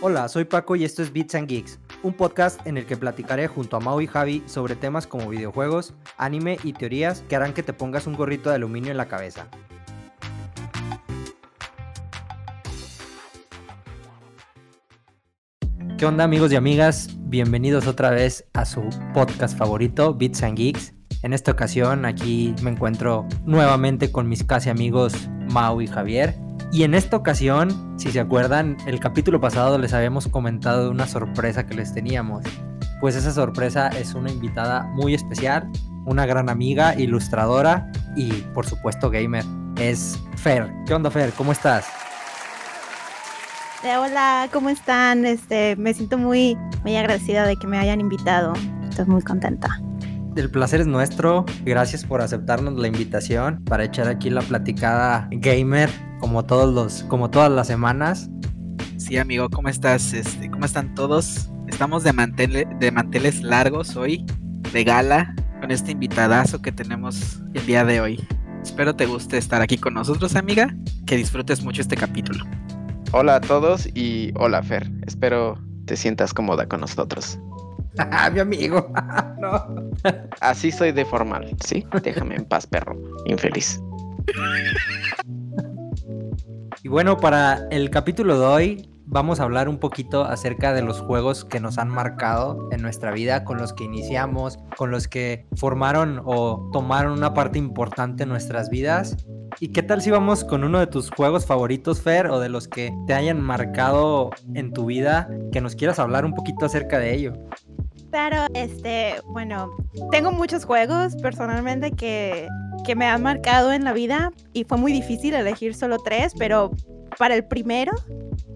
Hola, soy Paco y esto es Beats and Geeks, un podcast en el que platicaré junto a Mau y Javi sobre temas como videojuegos, anime y teorías que harán que te pongas un gorrito de aluminio en la cabeza. ¿Qué onda amigos y amigas? Bienvenidos otra vez a su podcast favorito, Beats and Geeks. En esta ocasión aquí me encuentro nuevamente con mis casi amigos Mau y Javier. Y en esta ocasión, si se acuerdan, el capítulo pasado les habíamos comentado de una sorpresa que les teníamos. Pues esa sorpresa es una invitada muy especial, una gran amiga, ilustradora y por supuesto gamer. Es Fer. ¿Qué onda Fer? ¿Cómo estás? Eh, hola, ¿cómo están? Este, me siento muy, muy agradecida de que me hayan invitado. Estoy muy contenta. El placer es nuestro. Gracias por aceptarnos la invitación para echar aquí la platicada gamer como todos los como todas las semanas. Sí, amigo, ¿cómo estás? Este, ¿cómo están todos? Estamos de, de manteles largos hoy, de gala, con este invitadazo que tenemos el día de hoy. Espero te guste estar aquí con nosotros, amiga, que disfrutes mucho este capítulo. Hola a todos y hola Fer, espero te sientas cómoda con nosotros. mi amigo. no. Así soy de formal, ¿sí? Déjame en paz, perro. Infeliz. Y bueno, para el capítulo de hoy vamos a hablar un poquito acerca de los juegos que nos han marcado en nuestra vida, con los que iniciamos, con los que formaron o tomaron una parte importante en nuestras vidas. ¿Y qué tal si vamos con uno de tus juegos favoritos, Fer, o de los que te hayan marcado en tu vida, que nos quieras hablar un poquito acerca de ello? Claro, este, bueno, tengo muchos juegos personalmente que, que me han marcado en la vida y fue muy difícil elegir solo tres, pero para el primero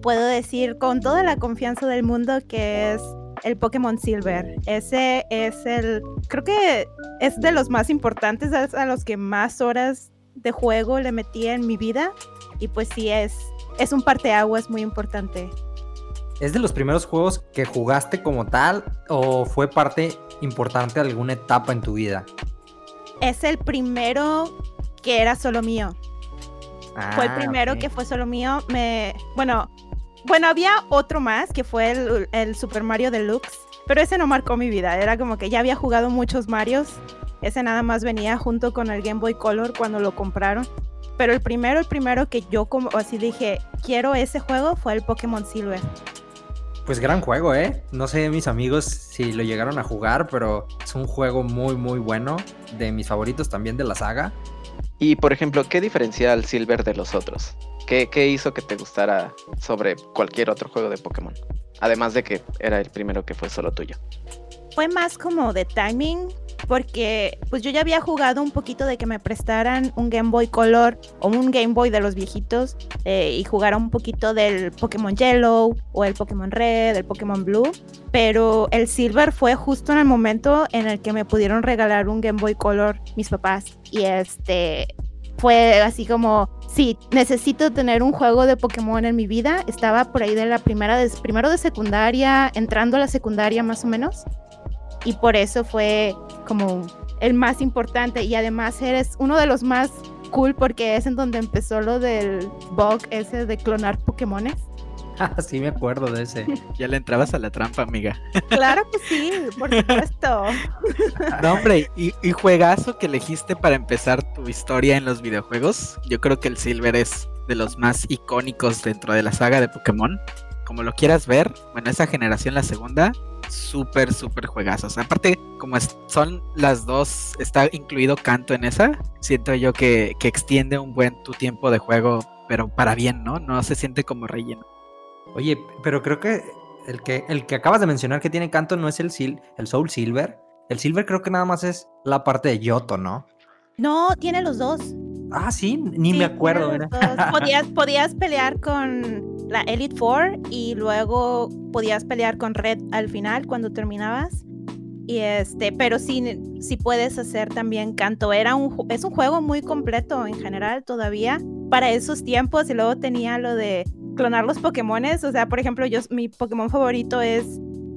puedo decir con toda la confianza del mundo que es el Pokémon Silver. Ese es el, creo que es de los más importantes, es a los que más horas de juego le metí en mi vida y pues sí es, es un parteaguas muy importante. ¿Es de los primeros juegos que jugaste como tal o fue parte importante de alguna etapa en tu vida? Es el primero que era solo mío. fue el ah, primero que fue solo mío. Me, bueno, bueno, había otro más que fue el, el, Super Mario Deluxe, pero ese no marcó mi vida. Era como que ya había jugado muchos Marios. Ese nada más venía junto con el Game Boy Color cuando lo compraron. Pero el primero, el primero que yo como así dije, quiero ese juego fue el Pokémon Silver. Pues gran juego, ¿eh? No sé mis amigos si lo llegaron a jugar, pero es un juego muy, muy bueno. De mis favoritos también de la saga. Y por ejemplo, ¿qué diferencia al Silver de los otros? ¿Qué, ¿Qué, hizo que te gustara sobre cualquier otro juego de Pokémon? Además de que era el primero que fue solo tuyo. Fue más como de timing, porque pues yo ya había jugado un poquito de que me prestaran un Game Boy Color o un Game Boy de los viejitos eh, y jugara un poquito del Pokémon Yellow o el Pokémon Red, el Pokémon Blue, pero el Silver fue justo en el momento en el que me pudieron regalar un Game Boy Color mis papás y este fue así como sí, necesito tener un juego de Pokémon en mi vida. Estaba por ahí de la primera, de, primero de secundaria, entrando a la secundaria más o menos y por eso fue como el más importante y además eres uno de los más cool porque es en donde empezó lo del bug ese de clonar Pokémones. Ah, sí, me acuerdo de ese. Ya le entrabas a la trampa, amiga. Claro que sí, por supuesto. No, hombre, y, y, juegazo que elegiste para empezar tu historia en los videojuegos. Yo creo que el Silver es de los más icónicos dentro de la saga de Pokémon. Como lo quieras ver, bueno, esa generación, la segunda, súper, súper juegazos. Aparte, como son las dos, está incluido canto en esa, siento yo que, extiende un buen tu tiempo de juego, pero para bien, ¿no? No se siente como relleno. Oye, pero creo que el que, el que acabas de mencionar que tiene canto no es el, el Soul Silver. El Silver creo que nada más es la parte de Yoto, ¿no? No, tiene los dos. Ah, sí, ni me acuerdo. Podías, podías pelear con la Elite Four y luego podías pelear con Red al final cuando terminabas. Y este, pero sí, sí puedes hacer también canto. Era un, es un juego muy completo en general todavía para esos tiempos. Y luego tenía lo de clonar los Pokémones. O sea, por ejemplo, yo, mi Pokémon favorito es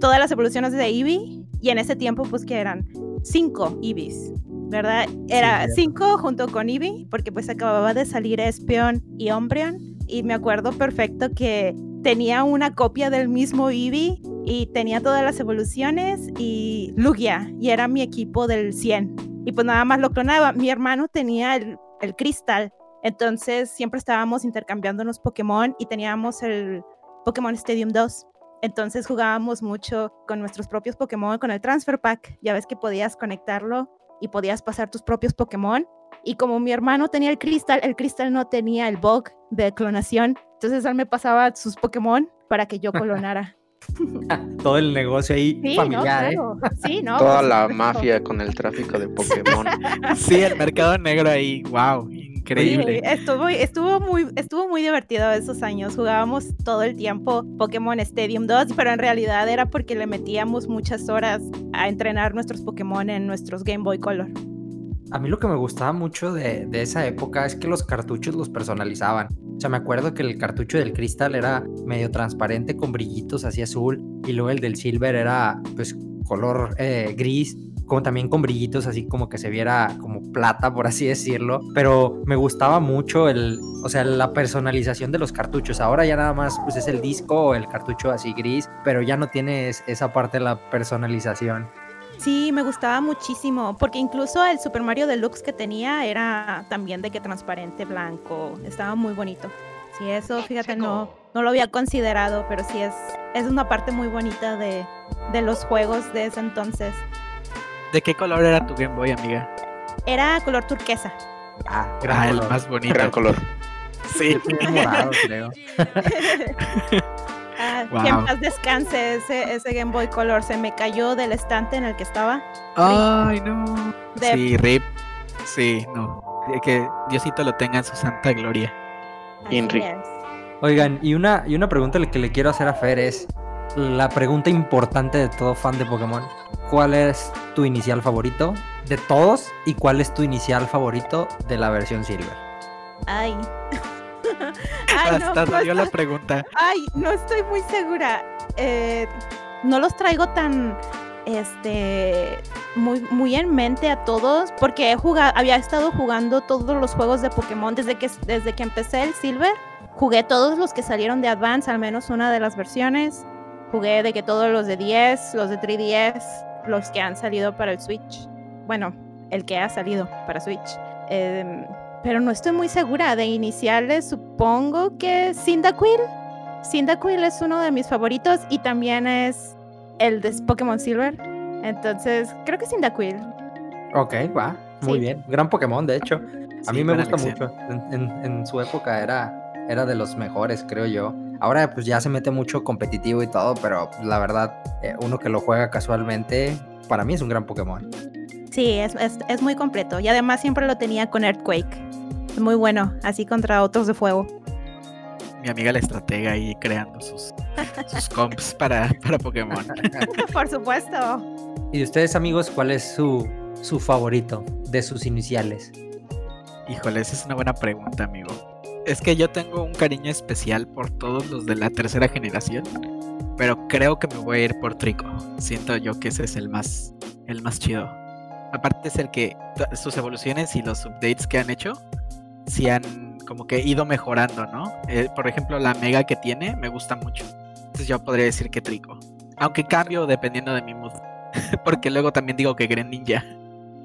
todas las evoluciones de Eevee. Y en ese tiempo, pues que eran cinco Eevees. ¿Verdad? Era cinco junto con Eevee, porque pues acababa de salir Espion y Umbreon y me acuerdo perfecto que tenía una copia del mismo Eevee y tenía todas las evoluciones y Lugia y era mi equipo del 100 y pues nada más lo clonaba. Mi hermano tenía el, el cristal, entonces siempre estábamos intercambiándonos Pokémon y teníamos el Pokémon Stadium 2. Entonces jugábamos mucho con nuestros propios Pokémon, con el Transfer Pack. Ya ves que podías conectarlo y podías pasar tus propios Pokémon. Y como mi hermano tenía el cristal, el cristal no tenía el bug de clonación. Entonces él me pasaba sus Pokémon para que yo clonara. Todo el negocio ahí Sí, familiar, ¿eh? no, claro. Sí, no, Toda por la mafia con el tráfico de Pokémon. Sí, el mercado negro ahí, wow, Sí, increíble. estuvo, estuvo, muy, estuvo muy divertido esos años. Jugábamos todo el tiempo Pokémon Stadium 2, pero en realidad era porque le metíamos muchas horas a entrenar nuestros Pokémon en nuestros Game Boy Color. A mí lo que me gustaba mucho de, de esa época es que los cartuchos los personalizaban. O sea, me acuerdo que el cartucho del cristal era medio transparente con brillitos así azul y luego el del silver era pues color eh, gris, como también con brillitos así como que se viera como plata, por así decirlo. Pero me gustaba mucho el, o sea, la personalización de los cartuchos. Ahora ya nada más pues es el disco o el cartucho así gris, pero ya no tienes esa parte de la personalización. Sí, me gustaba muchísimo, porque incluso el Super Mario Deluxe que tenía era también de que transparente, blanco, estaba muy bonito. Sí, eso, fíjate, no, no lo había considerado, pero sí es, es una parte muy bonita de, de los juegos de ese entonces. ¿De qué color era tu Game Boy, amiga? Era color turquesa. Ah, gran Ah, el color. más bonito. Gran color. Sí. Morado, creo. Ah, Wow. Que en paz descanse ese, ese Game Boy Color. Se me cayó del estante en el que estaba. Ay, no. De- Sí, Rip. Sí, no. Que Diosito lo tenga en su santa gloria. Inri. Oigan, y una, y una pregunta que le quiero hacer a Fer es la pregunta importante de todo fan de Pokémon. ¿Cuál es tu inicial favorito de todos y cuál es tu inicial favorito de la versión Silver? Ay. Ay, no, Hasta no salió la está- pregunta. Ay, no estoy muy segura. Eh, no los traigo tan, este, muy, muy en mente a todos porque he jugado, había estado jugando todos los juegos de Pokémon desde que, desde que empecé el Silver. Jugué todos los que salieron de Advance, al menos una de las versiones. Jugué de que todos los de 10, los de 3DS, los que han salido para el Switch. Bueno, el que ha salido para Switch. Em, pero no estoy muy segura de iniciales. Supongo que Cyndaquil. Cyndaquil es uno de mis favoritos y también es el de Pokémon Silver. Entonces, creo que Cyndaquil. Ok, va. Muy Sí. bien. Gran Pokémon, de hecho. A Sí, mí me gusta elección. mucho. En, en- en su época era, era de los mejores, creo yo. Ahora pues ya se mete mucho competitivo y todo, pero la verdad, eh, uno que lo juega casualmente, para mí es un gran Pokémon. Sí, es, es, es muy completo. Y además siempre lo tenía con Earthquake. Es muy bueno, así contra otros de fuego. Mi amiga la estratega ahí creando sus, sus comps para, para Pokémon. Por supuesto. ¿Y de ustedes, amigos, cuál es su, su favorito de sus iniciales? Híjole, esa es una buena pregunta, amigo. Es que yo tengo un cariño especial por todos los de la tercera generación, pero creo que me voy a ir por Trico. Siento yo que ese es el más, el más chido. Aparte es el que sus evoluciones y los updates que han hecho, sí han como que ido mejorando, ¿no? Eh, por ejemplo, la mega que tiene me gusta mucho. Entonces yo podría decir que Trico. Aunque cambio dependiendo de mi mood. Porque luego también digo que Greninja.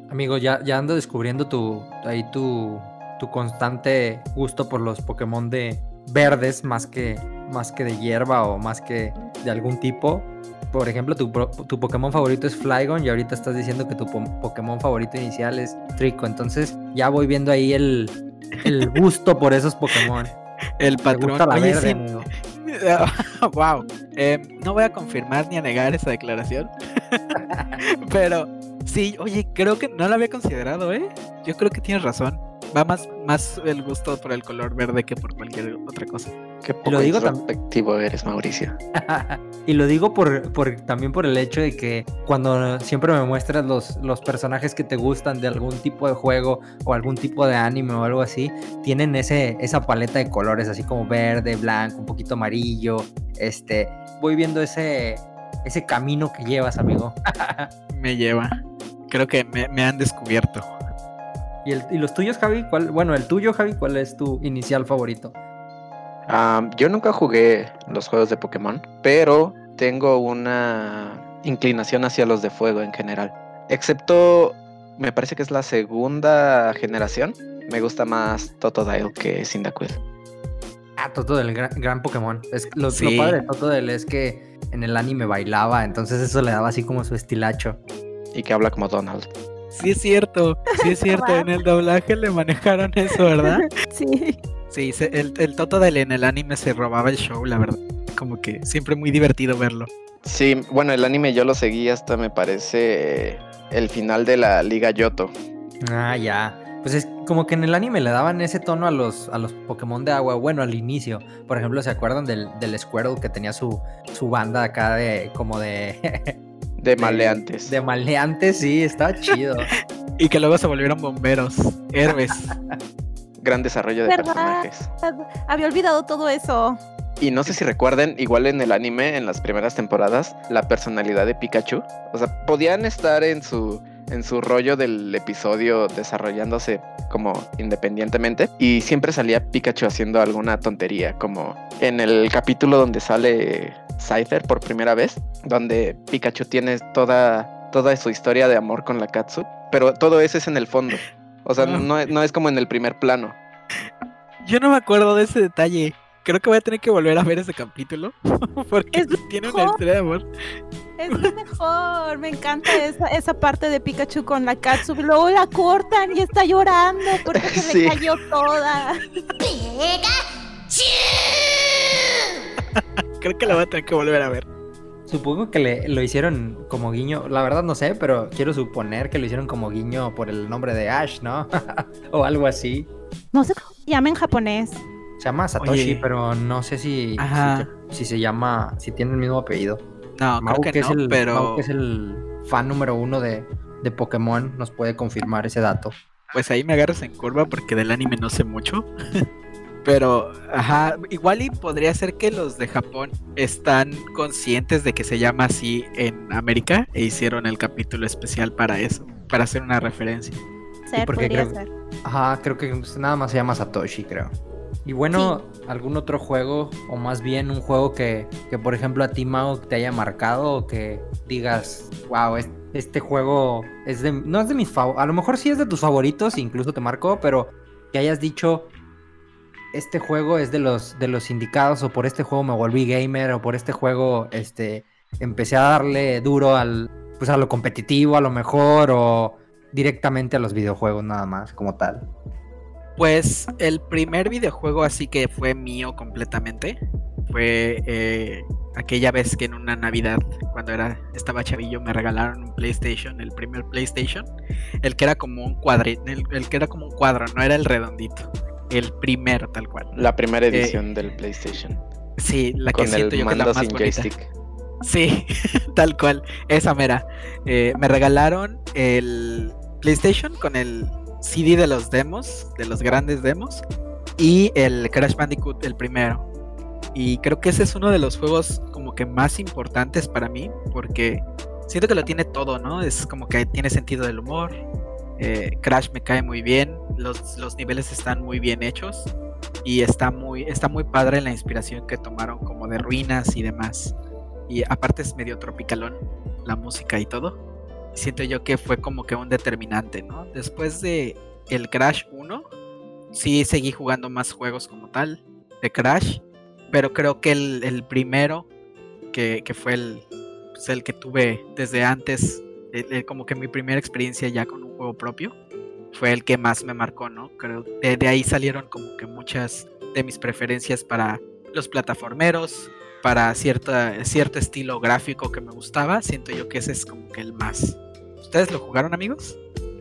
Amigo, ya, ya ando descubriendo tu, ahí tu, tu constante gusto por los Pokémon de verdes más que, más que de hierba o más que de algún tipo. Por ejemplo, tu, tu Pokémon favorito es Flygon y ahorita estás diciendo que tu po- Pokémon favorito inicial es Trico. Entonces ya voy viendo ahí el, el gusto por esos Pokémon. El patrón. gusta la Oye, verde, sí, wow. Eh, no voy a confirmar ni a negar esa declaración. Pero sí, oye, creo que no lo había considerado, ¿eh? Yo creo que tienes razón. Va más, más el gusto por el color verde que por cualquier otra cosa. Qué lo poco digo tam- introspectivo eres, Mauricio. y lo digo por, por- también por el hecho de que cuando siempre me muestras los, los personajes que te gustan de algún tipo de juego o algún tipo de anime o algo así, tienen ese, esa paleta de colores, así como verde, blanco, un poquito amarillo. Este, voy viendo ese, ese camino que llevas, amigo. Me lleva. Creo que me, me han descubierto. ¿Y, el- y los tuyos, Javi? ¿Cuál, bueno, el tuyo, Javi, ¿cuál es tu inicial favorito? Yo nunca jugué los juegos de Pokémon, pero tengo una inclinación hacia los de fuego en general. Excepto, me parece que es la segunda generación. Me gusta más Totodile que Cyndaquil. Ah, Totodile, gran, gran Pokémon. Es, lo, lo Sí. padre de Totodile es que en el anime bailaba, entonces eso le daba así como su estilacho. Y que habla como Donald. Sí es cierto, sí es cierto. En el doblaje le manejaron eso, ¿verdad? Sí. Sí, se- el, el Totodile en el anime se robaba el show, la verdad. Como que siempre muy divertido verlo. Sí, bueno, el anime yo lo seguí hasta me parece el final de la Liga Yoto. Ah, ya. Pues es como que en el anime le daban ese tono a los, a los Pokémon de agua. Bueno, al inicio. Por ejemplo, ¿se acuerdan del, del Squirtle que tenía su, su banda acá de como de, De maleantes. de maleantes? Sí, estaba chido. Y que luego se volvieron bomberos, héroes. Gran desarrollo de ¿Verdad? personajes. Había olvidado todo eso. Y no sé si recuerden, igual en el anime, en las primeras temporadas, la personalidad de Pikachu. O sea, podían estar en su, en su rollo del episodio desarrollándose como independientemente. Y siempre salía Pikachu haciendo alguna tontería, como en el capítulo donde sale Cypher por primera vez, donde Pikachu tiene toda, toda su historia de amor con la Katsu. Pero todo eso es en el fondo. O sea, Ah. no, es- no es como en el primer plano. Yo no me acuerdo de ese detalle. Creo que voy a tener que volver a ver ese capítulo. Porque Es tiene una mejor. historia de amor. Es lo mejor. Me encanta esa, esa parte de Pikachu con la Katsu. Luego la cortan y está llorando porque se Sí. le cayó toda. Creo que la voy a tener que volver a ver. Supongo que le, lo hicieron como guiño. La verdad no sé, pero quiero suponer que lo hicieron como guiño por el nombre de Ash, ¿no? o algo así. No sé cómo se llama en japonés. Se llama Satoshi, Oye. pero no sé si, Ajá. si, si se llama, si tiene el mismo apellido. No, Mau, creo que, es no, el, pero Mau, que es el fan número uno de, de Pokémon, nos puede confirmar ese dato. pues ahí me agarras en curva porque del anime no sé mucho. pero, ajá, igual y podría ser que los de Japón están conscientes de que se llama así en América e hicieron el capítulo especial para eso, para hacer una referencia. Ser, porque podría creo- ser. Ajá, creo que nada más se llama Satoshi, creo. Y bueno, ¿algún otro juego? O más bien un juego que, que por ejemplo, a ti, Mao, te haya marcado o que digas, wow, es- este juego es de, no es de mis favoritos, a lo mejor sí es de tus favoritos, incluso te marcó, pero que hayas dicho, este juego es de los, de los indicados, o por este juego me volví gamer, o por este juego este, empecé a darle duro al, pues a lo competitivo, a lo mejor, o directamente a los videojuegos nada más, como tal. Pues el primer videojuego así que fue mío completamente fue eh, aquella vez que en una Navidad, cuando era estaba chavillo, me regalaron un PlayStation, el primer PlayStation, el que era como un cuadrito, el, el que era como un cuadro, no era el redondito, el primero tal cual. La primera edición del PlayStation. Sí, la que Con siento el yo que es la mando más sin bonita. joystick. Sí, tal cual, esa mera. Eh, me regalaron el PlayStation con el CD de los demos, de los grandes demos, y el Crash Bandicoot, el primero. Y creo que ese es uno de los juegos como que más importantes para mí, porque siento que lo tiene todo, ¿no? Es como que tiene sentido del humor. eh, Crash me cae muy bien, los, los niveles están muy bien hechos y está muy, está muy padre la inspiración que tomaron como de ruinas y demás. Y aparte es medio tropicalón la música y todo. Siento yo que fue como que un determinante, ¿no? Después de el Crash 1, sí seguí jugando más juegos como tal de Crash, pero creo que el, el primero, que, que fue el, pues, el que tuve desde antes, como que mi primera experiencia ya con un juego propio, fue el que más me marcó, ¿no? Creo de, de ahí salieron como que muchas de mis preferencias para los plataformeros, para cierta, cierto estilo gráfico que me gustaba, siento yo que ese es como que el más. ¿Ustedes lo jugaron, amigos?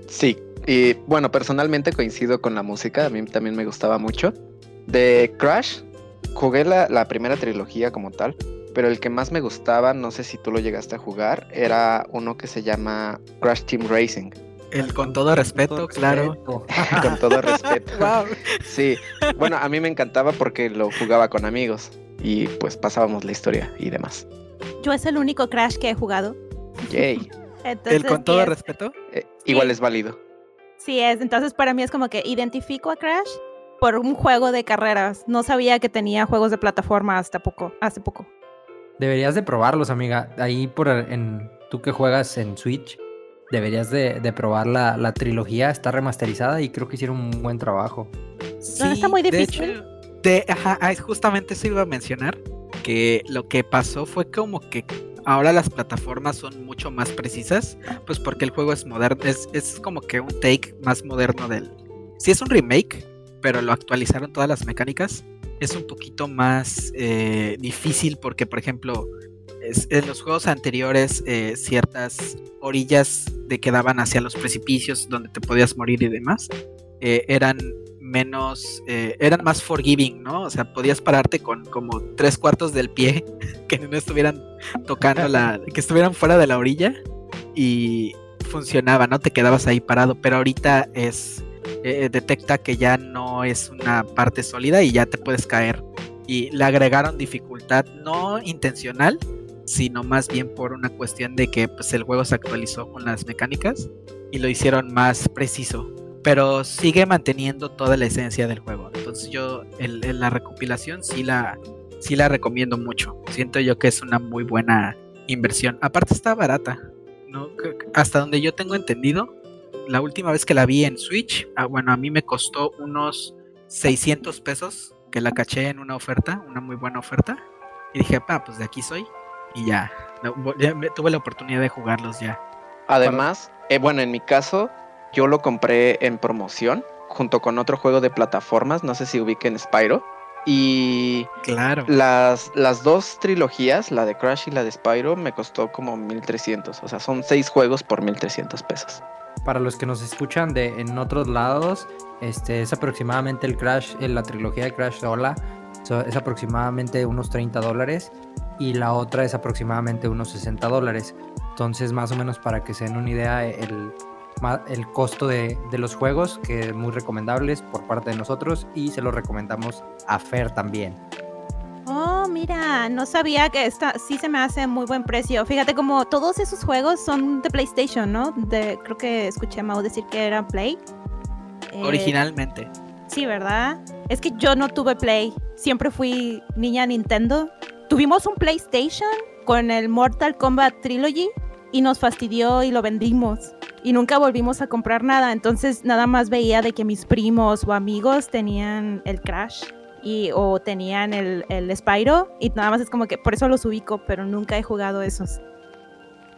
Sí, y bueno, personalmente coincido con la música, a mí también me gustaba mucho. De Crash, jugué la, la primera trilogía como tal, pero el que más me gustaba, no sé si tú lo llegaste a jugar, era uno que se llama Crash Team Racing, El con todo respeto, Todo claro. respeto. con todo respeto. Wow. Sí, bueno, a mí me encantaba porque lo jugaba con amigos y pues pasábamos la historia y demás. Yo es el único Crash que he jugado. Yay. Entonces, El con todo es- respeto. Eh, igual es válido. Sí es, entonces para mí es como que identifico a Crash por un juego de carreras. No sabía que tenía juegos de plataforma hasta poco, hace poco. Deberías de probarlos, amiga. Ahí por en tú que juegas en Switch, deberías de, de probar la, la, trilogía. Está remasterizada y creo que hicieron un buen trabajo. Sí, no está muy difícil. De hecho, de, ajá, ah, justamente eso iba a mencionar. Que lo que pasó fue como que ahora las plataformas son mucho más precisas. Pues porque el juego es moderno. Es, es como que un take más moderno del. Sí, es un remake, pero lo actualizaron todas las mecánicas. Es un poquito más eh, difícil porque, por ejemplo, en los juegos anteriores eh, ciertas orillas de que daban hacia los precipicios donde te podías morir y demás eh, eran menos eh, eran más forgiving no o sea podías pararte con como tres cuartos del pie que no estuvieran tocando la que estuvieran fuera de la orilla y funcionaba no te quedabas ahí parado pero ahorita es detecta que ya no es una parte sólida y ya te puedes caer. Y le agregaron dificultad no intencional sino más bien por una cuestión de que pues, el juego se actualizó con las mecánicas y lo hicieron más preciso. Pero sigue manteniendo toda la esencia del juego. Entonces yo la recopilación sí la, sí la recomiendo mucho. Siento yo que es una muy buena inversión. Aparte está barata. ¿no? Hasta donde yo tengo entendido, la última vez que la vi en Switch, ah, bueno, a mí me costó unos 600 pesos que la caché en una oferta, una muy buena oferta. Y dije, pa, pues de aquí soy y ya, tuve la oportunidad de jugarlos ya. Además, eh, bueno, en mi caso, yo lo compré en promoción junto con otro juego de plataformas, no sé si ubiquen Spyro. Y claro. las, las dos trilogías, la de Crash y la de Spyro, me costó como 1300. O sea, son seis juegos por 1300 pesos. Para los que nos escuchan de en otros lados, este es aproximadamente el Crash, en la trilogía de Crash sola, es aproximadamente unos 30 dólares y la otra es aproximadamente unos 60 dólares. Entonces, más o menos para que se den una idea, el, el costo de, de, los juegos, que es muy recomendables por parte de nosotros y se los recomendamos a Fer también. Oh, mira, no sabía que esta sí se me hace muy buen precio. Fíjate como todos esos juegos son de PlayStation, ¿no? De, creo que escuché a Mau decir que eran Play. Eh, Originalmente. Sí, ¿verdad? Es que yo no tuve Play. Siempre fui niña Nintendo tuvimos un PlayStation con el Mortal Kombat Trilogy y nos fastidió y lo vendimos. Y nunca volvimos a comprar nada. Entonces nada más veía de que mis primos o amigos tenían el Crash y, o tenían el, el Spyro. Y nada más es como que por eso los ubico, pero nunca he jugado esos.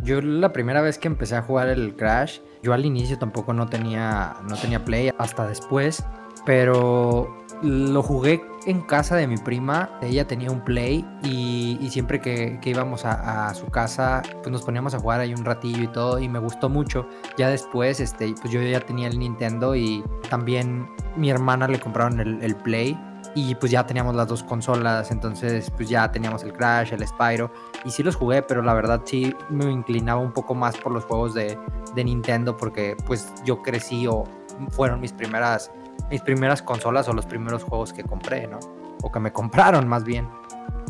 Yo la primera vez que empecé a jugar el Crash, yo al inicio tampoco no tenía, no tenía Play, hasta después. Pero lo jugué en casa de mi prima, ella tenía un play y, siempre que, íbamos a, su casa, pues nos poníamos a jugar ahí un ratillo y todo y me gustó mucho. Ya después, este, pues yo ya tenía el Nintendo y también mi hermana le compraron el, play y pues ya teníamos las dos consolas, entonces pues ya teníamos el Crash, el Spyro y sí los jugué, pero la verdad sí me inclinaba un poco más por los juegos de, de Nintendo porque pues yo crecí o fueron mis primeras mis primeras consolas o los primeros juegos que compré, ¿no? O que me compraron más bien.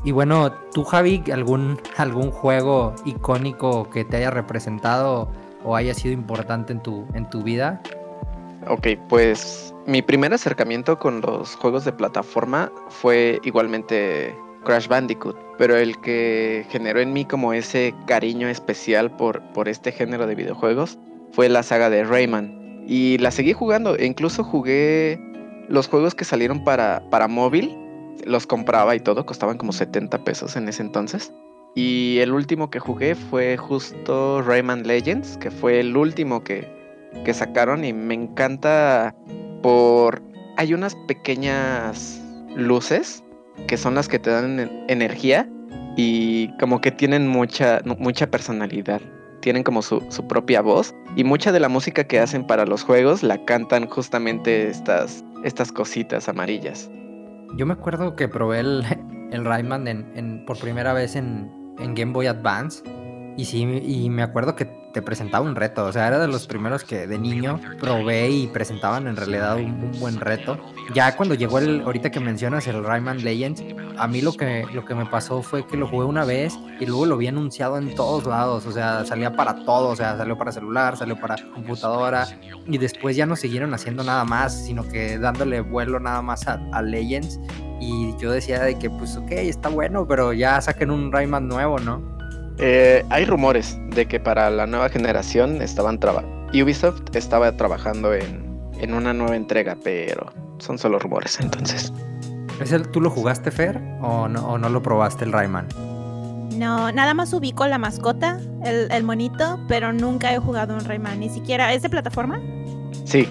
Y bueno, tú Javi, algún, algún juego icónico que te haya representado o haya sido importante en tu, en tu vida? Ok, pues mi primer acercamiento con los juegos de plataforma fue igualmente Crash Bandicoot, pero el que generó en mí como ese cariño especial por, por este género de videojuegos fue la saga de Rayman. Y la seguí jugando. E incluso jugué los juegos que salieron para, para móvil. Los compraba y todo. Costaban como 70 pesos en ese entonces. Y el último que jugué fue justo Rayman Legends. Que fue el último que, que sacaron. Y me encanta por... Hay unas pequeñas luces que son las que te dan energía y como que tienen mucha, mucha personalidad tienen como su, propia voz y mucha de la música que hacen para los juegos la cantan justamente estas, estas cositas amarillas. Yo me acuerdo que probé el, el Rayman en, por primera vez en, Game Boy Advance y sí, y me acuerdo que te presentaba un reto. O sea, era de los primeros que de niño probé y presentaban en realidad un, un buen reto. Ya cuando llegó el, ahorita que mencionas el Rayman Legends, a mí lo que, lo que me pasó fue que lo jugué una vez y luego lo vi anunciado en todos lados. O sea, salía para todo. O sea, salió para celular, salió para computadora. Y después ya no siguieron haciendo nada más, sino que dándole vuelo nada más a, a Legends. Y yo decía de que, pues, ok, está bueno, pero ya saquen un Rayman nuevo, ¿no? Eh, hay rumores de que para la nueva generación estaban trabajando. Ubisoft estaba trabajando en, en, una nueva entrega, pero son solo rumores entonces. ¿Es el, ¿Tú lo jugaste, Fer? ¿O no, o no lo probaste el Rayman? No, nada más ubico la mascota, el, el, monito, pero nunca he jugado un Rayman, ni siquiera. ¿Es de plataforma? Sí.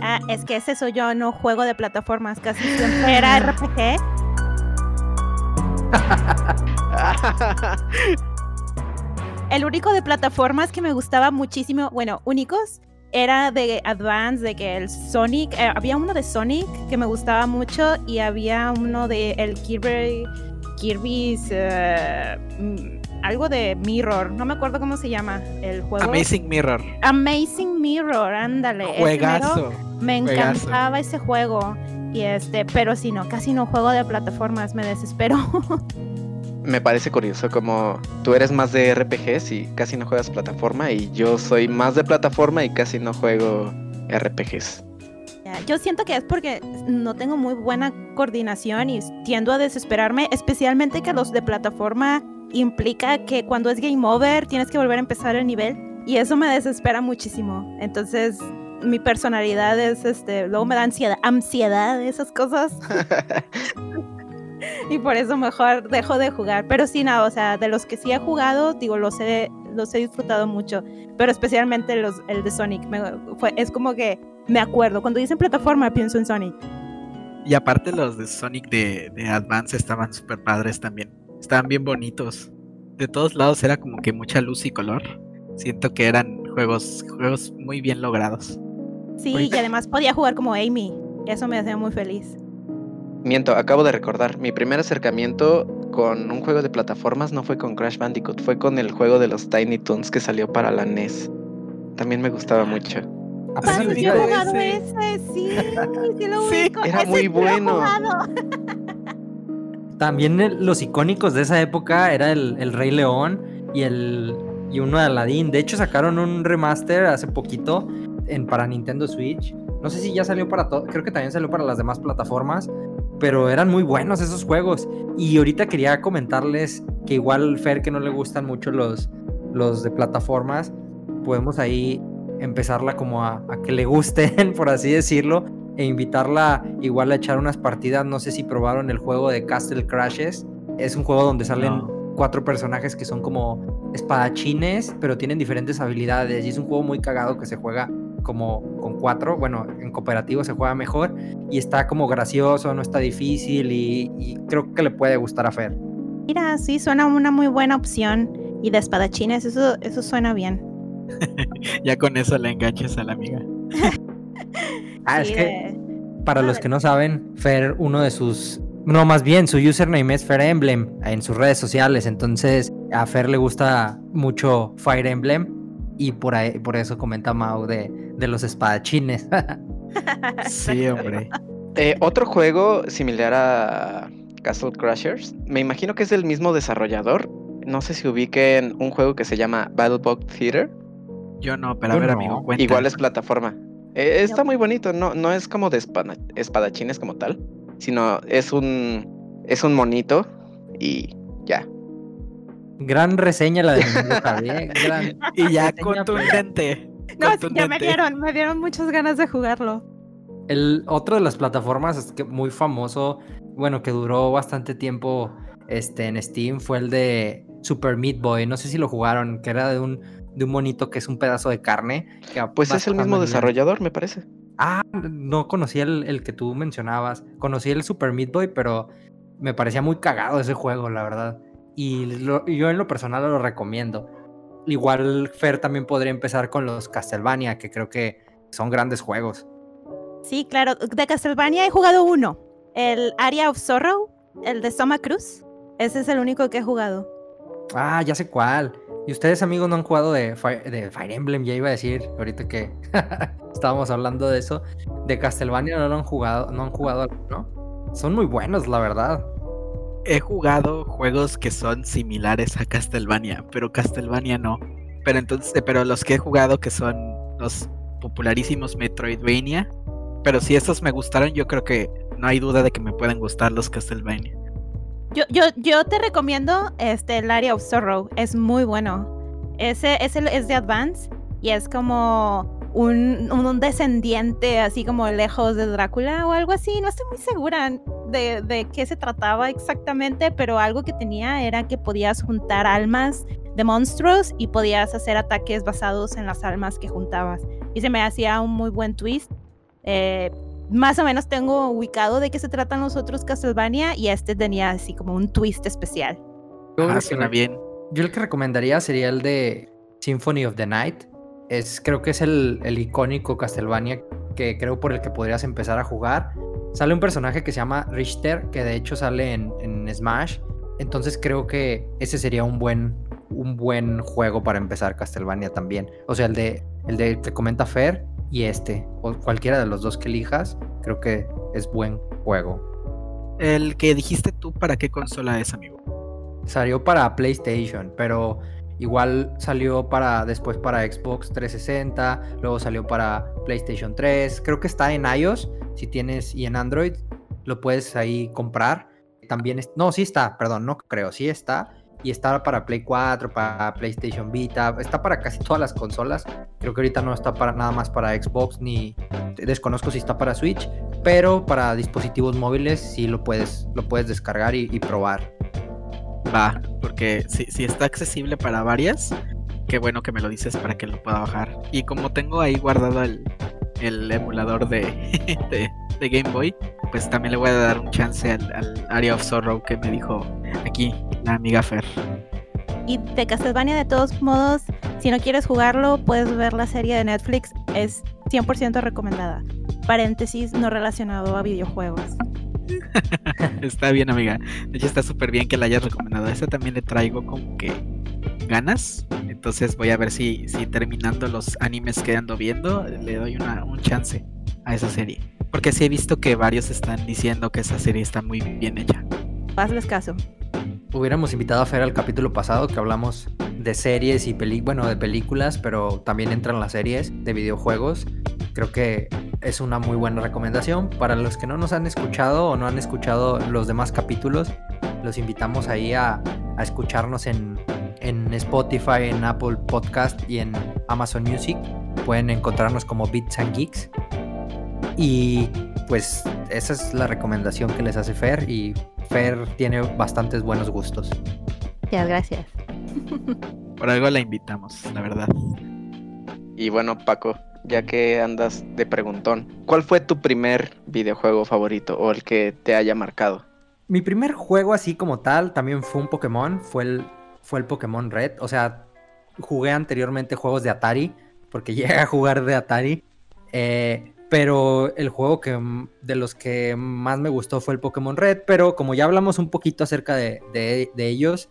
Ah, es que ese soy yo, no juego de plataformas, casi siempre era RPG. el único de plataformas que me gustaba muchísimo, bueno, únicos, era de Advance, de que el Sonic, eh, había uno de Sonic que me gustaba mucho y había uno de el Kirby, Kirby's, uh, algo de Mirror, no me acuerdo cómo se llama el juego. Amazing Mirror. Amazing Mirror, ándale. Juegazo. Me encantaba ese juego. Y este, pero si no, casi no juego de plataformas, me desespero. me parece curioso como tú eres más de RPGs y casi no juegas plataforma y yo soy más de plataforma y casi no juego RPGs. Yo siento que es porque no tengo muy buena coordinación y tiendo a desesperarme, especialmente que los de plataforma implica que cuando es game over tienes que volver a empezar el nivel y eso me desespera muchísimo. Entonces, mi personalidad es este, luego me da ansiedad, ansiedad esas cosas. y por eso mejor dejo de jugar. Pero sí, nada, o sea, de los que sí he jugado, digo, los he, los he disfrutado mucho. Pero especialmente los, el de Sonic. Me, fue, es como que me acuerdo. Cuando dicen plataforma, pienso en Sonic. Y aparte los de Sonic de, de Advance estaban súper padres también. Estaban bien bonitos. De todos lados era como que mucha luz y color. Siento que eran juegos, juegos muy bien logrados. Sí, y además podía jugar como Amy. Eso me hacía muy feliz. Miento, acabo de recordar. Mi primer acercamiento con un juego de plataformas no fue con Crash Bandicoot, fue con el juego de los Tiny Toons que salió para la NES. También me gustaba mucho. Ah, yo he jugado ese, sí, sí lo sí, Era muy bueno. También los icónicos de esa época era el, el, Rey León y el y uno de Aladdin. De hecho, sacaron un remaster hace poquito en, para Nintendo Switch. No sé si ya salió para todo, creo que también salió para las demás plataformas, pero eran muy buenos esos juegos. Y ahorita quería comentarles que igual Fer que no le gustan mucho los, los de plataformas, podemos ahí empezarla como a, a, que le gusten, por así decirlo, e invitarla igual a echar unas partidas. No sé si probaron el juego de Castle Crashes. Es un juego donde salen no. cuatro personajes que son como espadachines, pero tienen diferentes habilidades. Y es un juego muy cagado que se juega como con cuatro. Bueno, en cooperativo se juega mejor. Y está como gracioso, no está difícil. Y, y creo que le puede gustar a Fer. Mira, sí, suena una muy buena opción. Y de espadachines, eso, eso suena bien. ya con eso le enganchas a la amiga. ah, sí, es que de... para los que no saben, Fer, uno de sus. No, más bien, su username es Fer Emblem en sus redes sociales. Entonces, a Fer le gusta mucho Fire Emblem. Y por, ahí, por eso comenta Mau de, de los espadachines. sí, hombre. Eh, otro juego similar a Castle Crashers. Me imagino que es del mismo desarrollador. No sé si ubiquen un juego que se llama Battlebug Theater. Yo no, pero a ver, no. amigo, cuenta. Igual es plataforma. Eh, está muy bonito, no, no es como de espada, espadachines como tal, sino es un es un monito y ya. Gran reseña la de. Gran y ya contundente. No, ya me dieron, me dieron muchas ganas de jugarlo. El otro de las plataformas es que muy famoso, bueno, que duró bastante tiempo este, en Steam fue el de Super Meat Boy. No sé si lo jugaron, que era de un, de un monito que es un pedazo de carne. Que pues es el mismo desarrollador, me parece. Ah, no conocía el, el, que tú mencionabas. Conocí el Super Meat Boy, pero me parecía muy cagado ese juego, la verdad. Y lo, yo en lo personal lo recomiendo. Igual Fer también podría empezar con los Castlevania, que creo que son grandes juegos. Sí, claro. De Castlevania he jugado uno. El Area of Sorrow, el de Soma Cruz. Ese es el único que he jugado. Ah, ya sé cuál. ¿Y ustedes, amigos, no han jugado de Fire, de Fire Emblem? Ya iba a decir, ahorita que estábamos hablando de eso. De Castlevania no lo han jugado, no han jugado, ¿no? Son muy buenos, la verdad. He jugado juegos que son similares a Castlevania, pero Castlevania no. Pero entonces, pero los que he jugado que son los popularísimos Metroidvania, pero si estos me gustaron, yo creo que no hay duda de que me pueden gustar los Castlevania. Yo, yo, yo te recomiendo este, el Area of Sorrow. Es muy bueno. Ese, ese es de Advance y es como un, un, descendiente así como lejos de Drácula o algo así. No estoy muy segura de, de, qué se trataba exactamente, pero algo que tenía era que podías juntar almas de monstruos y podías hacer ataques basados en las almas que juntabas. Y se me hacía un muy buen twist. Eh, más o menos tengo ubicado de qué se tratan los otros Castlevania y este tenía así como un twist especial. Ah, suena bien. Yo el que recomendaría sería el de Symphony of the Night. Es, creo que es el, el icónico Castlevania que creo por el que podrías empezar a jugar. Sale un personaje que se llama Richter, que de hecho sale en, en Smash. Entonces creo que ese sería un buen, un buen juego para empezar Castlevania también. O sea, el de, el de que comenta Fer y este, o cualquiera de los dos que elijas, creo que es buen juego. El que dijiste tú, ¿para qué consola es, amigo? Salió para PlayStation, pero igual salió para después para Xbox 360, luego salió para PlayStation 3, creo que está en iOS, si tienes y en Android lo puedes ahí comprar. También es, no, sí está, perdón, no creo, sí está y está para Play 4, para PlayStation Vita, está para casi todas las consolas. Creo que ahorita no está para nada más para Xbox ni desconozco si está para Switch, pero para dispositivos móviles sí lo puedes lo puedes descargar y, y probar. Va, porque si, si está accesible para varias, qué bueno que me lo dices para que lo pueda bajar. Y como tengo ahí guardado el, el emulador de, de, Game Boy, pues también le voy a dar un chance al, al, Area of Sorrow que me dijo aquí la amiga Fer. Y de Castlevania, de todos modos, si no quieres jugarlo, puedes ver la serie de Netflix, es 100% recomendada. Paréntesis no relacionado a videojuegos. está bien, amiga. De hecho, está súper bien que la hayas recomendado. Esa también le traigo como que ganas. Entonces voy a ver si, si terminando los animes que ando viendo, le doy una, un chance a esa serie. Porque sí he visto que varios están diciendo que esa serie está muy bien hecha. Hazles caso. Hubiéramos invitado a Fer al capítulo pasado que hablamos de series y peli bueno, de películas, pero también entran las series de videojuegos. Creo que es una muy buena recomendación. Para los que no nos han escuchado o no han escuchado los demás capítulos, los invitamos ahí a, a escucharnos en, en Spotify, en Apple Podcast y en Amazon Music. Pueden encontrarnos como Bits and Geeks. Y pues esa es la recomendación que les hace Fer y Fer tiene bastantes buenos gustos. Muchas gracias. Por algo la invitamos, la verdad. Y bueno, Paco, ya que andas de preguntón, ¿cuál fue tu primer videojuego favorito o el que te haya marcado? Mi primer juego así como tal también fue un Pokémon, fue el, fue el Pokémon Red. O sea, jugué anteriormente juegos de Atari, porque llegué a jugar de Atari. Eh, pero el juego que de los que más me gustó fue el Pokémon Red. Pero como ya hablamos un poquito acerca de, de, de ellos,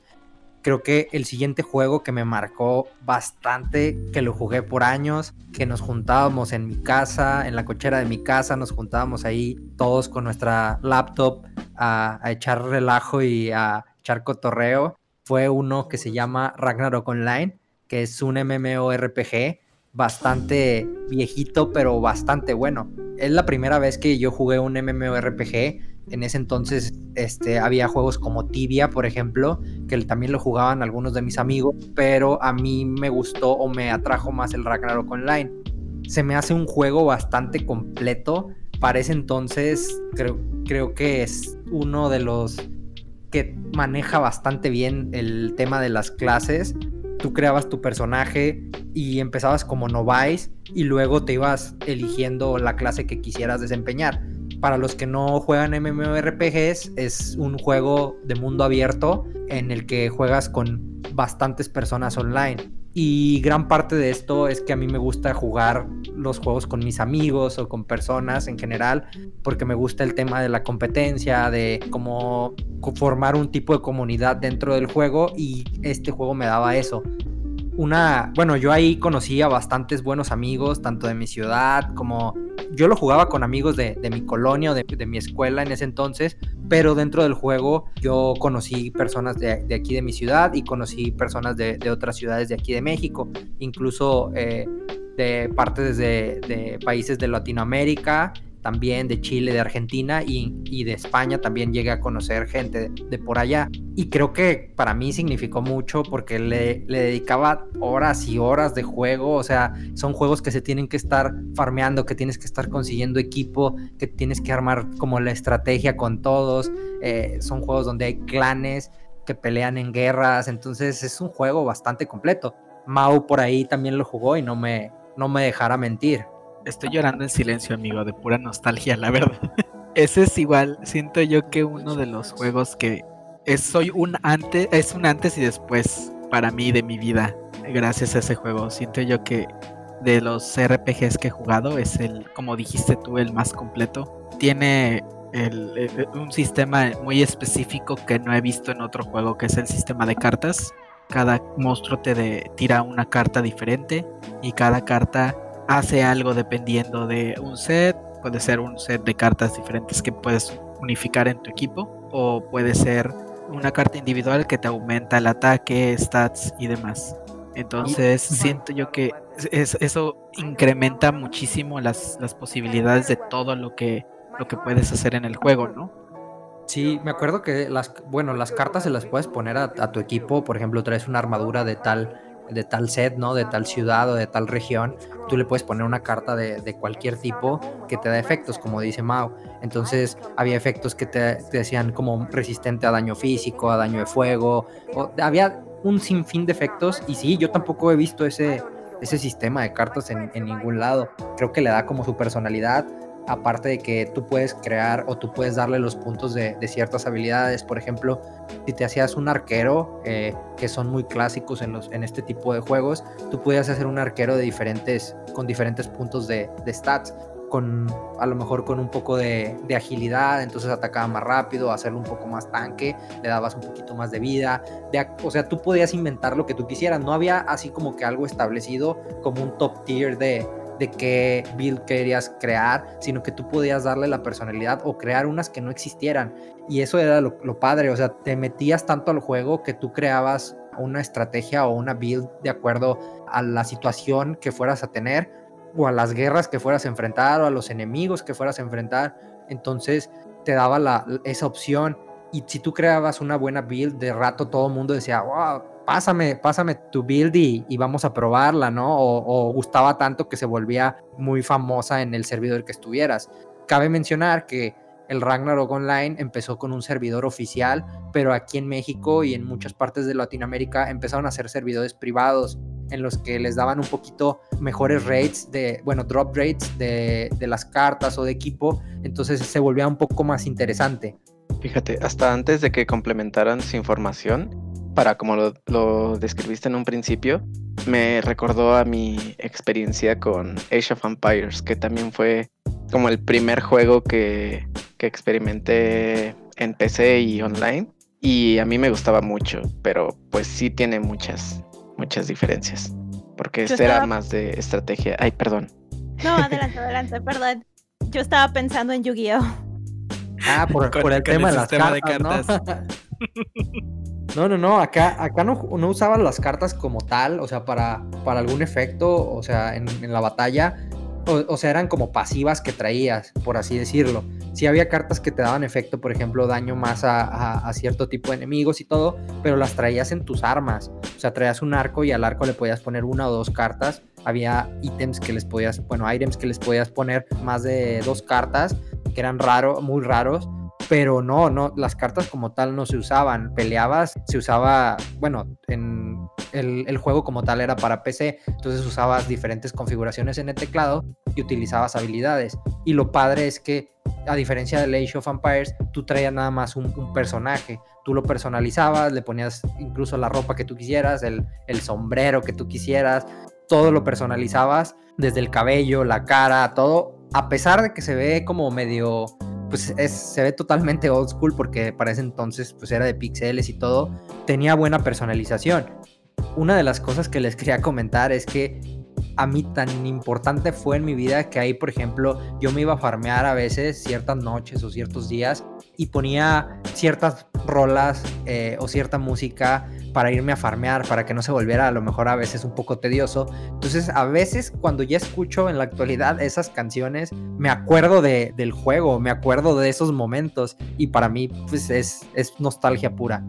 creo que el siguiente juego que me marcó bastante, que lo jugué por años, que nos juntábamos en mi casa, en la cochera de mi casa, nos juntábamos ahí todos con nuestra laptop a, a echar relajo y a echar cotorreo, fue uno que se llama Ragnarok Online, que es un MMORPG bastante viejito, pero bastante bueno. Es la primera vez que yo jugué un MMORPG en ese entonces este, había juegos como Tibia, por ejemplo, que también lo jugaban algunos de mis amigos, pero a mí me gustó o me atrajo más el Ragnarok Online. Se me hace un juego bastante completo. Para ese entonces creo, creo que es uno de los que maneja bastante bien el tema de las clases. Tú creabas tu personaje y empezabas como novice y luego te ibas eligiendo la clase que quisieras desempeñar para los que no juegan MMORPGs, es un juego de mundo abierto en el que juegas con bastantes personas online. Y gran parte de esto es que a mí me gusta jugar los juegos con mis amigos o con personas en general, porque me gusta el tema de la competencia, de cómo formar un tipo de comunidad dentro del juego y este juego me daba eso. Una, bueno, yo ahí conocí a bastantes buenos amigos, tanto de mi ciudad como yo lo jugaba con amigos de, mi colonia o de, mi escuela en ese entonces, pero dentro del juego yo conocí personas de, aquí de mi ciudad y conocí personas de, otras ciudades de aquí de México, incluso eh, de partes de países de Latinoamérica también de Chile, de Argentina y, de España también llegué a conocer gente de, por allá. Y creo que para mí significó mucho porque le, le, dedicaba horas y horas de juego. O sea, son juegos que se tienen que estar farmeando, que tienes que estar consiguiendo equipo, que tienes que armar como la estrategia con todos. Eh, son juegos donde hay clanes que pelean en guerras. Entonces es un juego bastante completo. Mau por ahí también lo jugó y no me, no me dejara mentir. Estoy llorando en silencio, amigo, de pura nostalgia, la verdad. Ese es igual, siento yo que uno de los juegos que es, soy un antes, es un antes y después para mí de mi vida, gracias a ese juego. Siento yo que de los RPGs que he jugado es el, como dijiste tú, el más completo. Tiene un sistema muy específico que no he visto en otro juego, que es el sistema de cartas. Cada monstruo te tira una carta diferente y cada carta hace algo dependiendo de un set. Puede ser un set de cartas diferentes que puedes unificar en tu equipo. O puede ser una carta individual que te aumenta el ataque, stats y demás. Entonces siento yo que eso incrementa muchísimo las, posibilidades de todo lo que, lo que puedes hacer en el juego, ¿no? Sí, me acuerdo que las, bueno, las cartas se las puedes poner a, a tu equipo. Por ejemplo, traes una armadura de tal de tal set, ¿no? De tal ciudad o de tal región, tú le puedes poner una carta de, cualquier tipo que te da efectos, como dice Mao. Entonces había efectos que te, decían como resistente a daño físico, a daño de fuego, había un sinfín de efectos y sí, yo tampoco he visto ese, ese sistema de cartas en ningún lado. Creo que le da como su personalidad aparte de que tú puedes crear o tú puedes darle los puntos de, ciertas habilidades. Por ejemplo, si te hacías un arquero, eh, que son muy clásicos en, este tipo de juegos, tú podías hacer un arquero de diferentes, con diferentes puntos de, stats. Con, a lo mejor con un poco de, agilidad, entonces atacaba más rápido, hacerlo un poco más tanque, le dabas un poquito más de vida, o sea, tú podías inventar lo que tú quisieras, no había así como que algo establecido como un top tier de, de qué build querías crear, sino que tú podías darle la personalidad o crear unas que no existieran. Y eso era lo, padre, o sea, te metías tanto al juego que tú creabas una estrategia o una build de acuerdo a la situación que fueras a tener o a las guerras que fueras a enfrentar o a los enemigos que fueras a enfrentar. Entonces te daba esa opción. Y si tú creabas una buena build, de rato todo el mundo decía, wow, pásame, pásame tu build y, vamos a probarla, ¿no? O, gustaba tanto que se volvía muy famosa en el servidor que estuvieras. Cabe mencionar que el Ragnarok Online empezó con un servidor oficial, pero aquí en México y en muchas partes de Latinoamérica empezaron a ser servidores privados en los que les daban un poquito mejores rates de, bueno, drop rates de, de las cartas o de equipo, entonces se volvía un poco más interesante. Fíjate, hasta antes de que complementaran su información, para como lo, describiste en un principio, me recordó a mi experiencia con Age of Empires, que también fue como el primer juego que, que experimenté en PC y online. Y a mí me gustaba mucho, pero pues sí tiene muchas, muchas diferencias. Porque este era más de estrategia. Ay, perdón. No, adelante, adelante, perdón. Yo estaba pensando en Yu-Gi-Oh! Ah, por, el tema de las cartas. No, no, no, acá, acá no, no usaban las cartas como tal, o sea, para, para algún efecto, o sea, en, la batalla, o, sea, eran como pasivas que traías, por así decirlo. Sí había cartas que te daban efecto, por ejemplo, daño más a, cierto tipo de enemigos y todo, pero las traías en tus armas. O sea, traías un arco y al arco le podías poner una o dos cartas. Había ítems que les podías, bueno, items que les podías poner más de dos cartas, que eran raros, muy raros pero no, no, las cartas como tal no se usaban. Peleabas, se usaba, bueno, en el, juego como tal era para PC, entonces usabas diferentes configuraciones en el teclado y utilizabas habilidades. Y lo padre es que, a diferencia de Age of Empires, tú traías nada más un, personaje. Tú lo personalizabas, le ponías incluso la ropa que tú quisieras, el, el sombrero que tú quisieras, todo lo personalizabas, desde el cabello, la cara, todo. A pesar de que se ve como medio pues se ve totalmente old school porque para ese entonces pues era de pixeles y todo, tenía buena personalización. una de las cosas que les quería comentar es que a mí tan importante fue en mi vida que ahí, por ejemplo, yo me iba a farmear a veces ciertas noches o ciertos días y ponía ciertas rolas eh, o cierta música para irme a farmear, para que no se volviera a lo mejor a veces un poco tedioso. Entonces, a veces cuando ya escucho en la actualidad esas canciones, me acuerdo de, del juego, me acuerdo de esos momentos y para mí pues es, es nostalgia pura.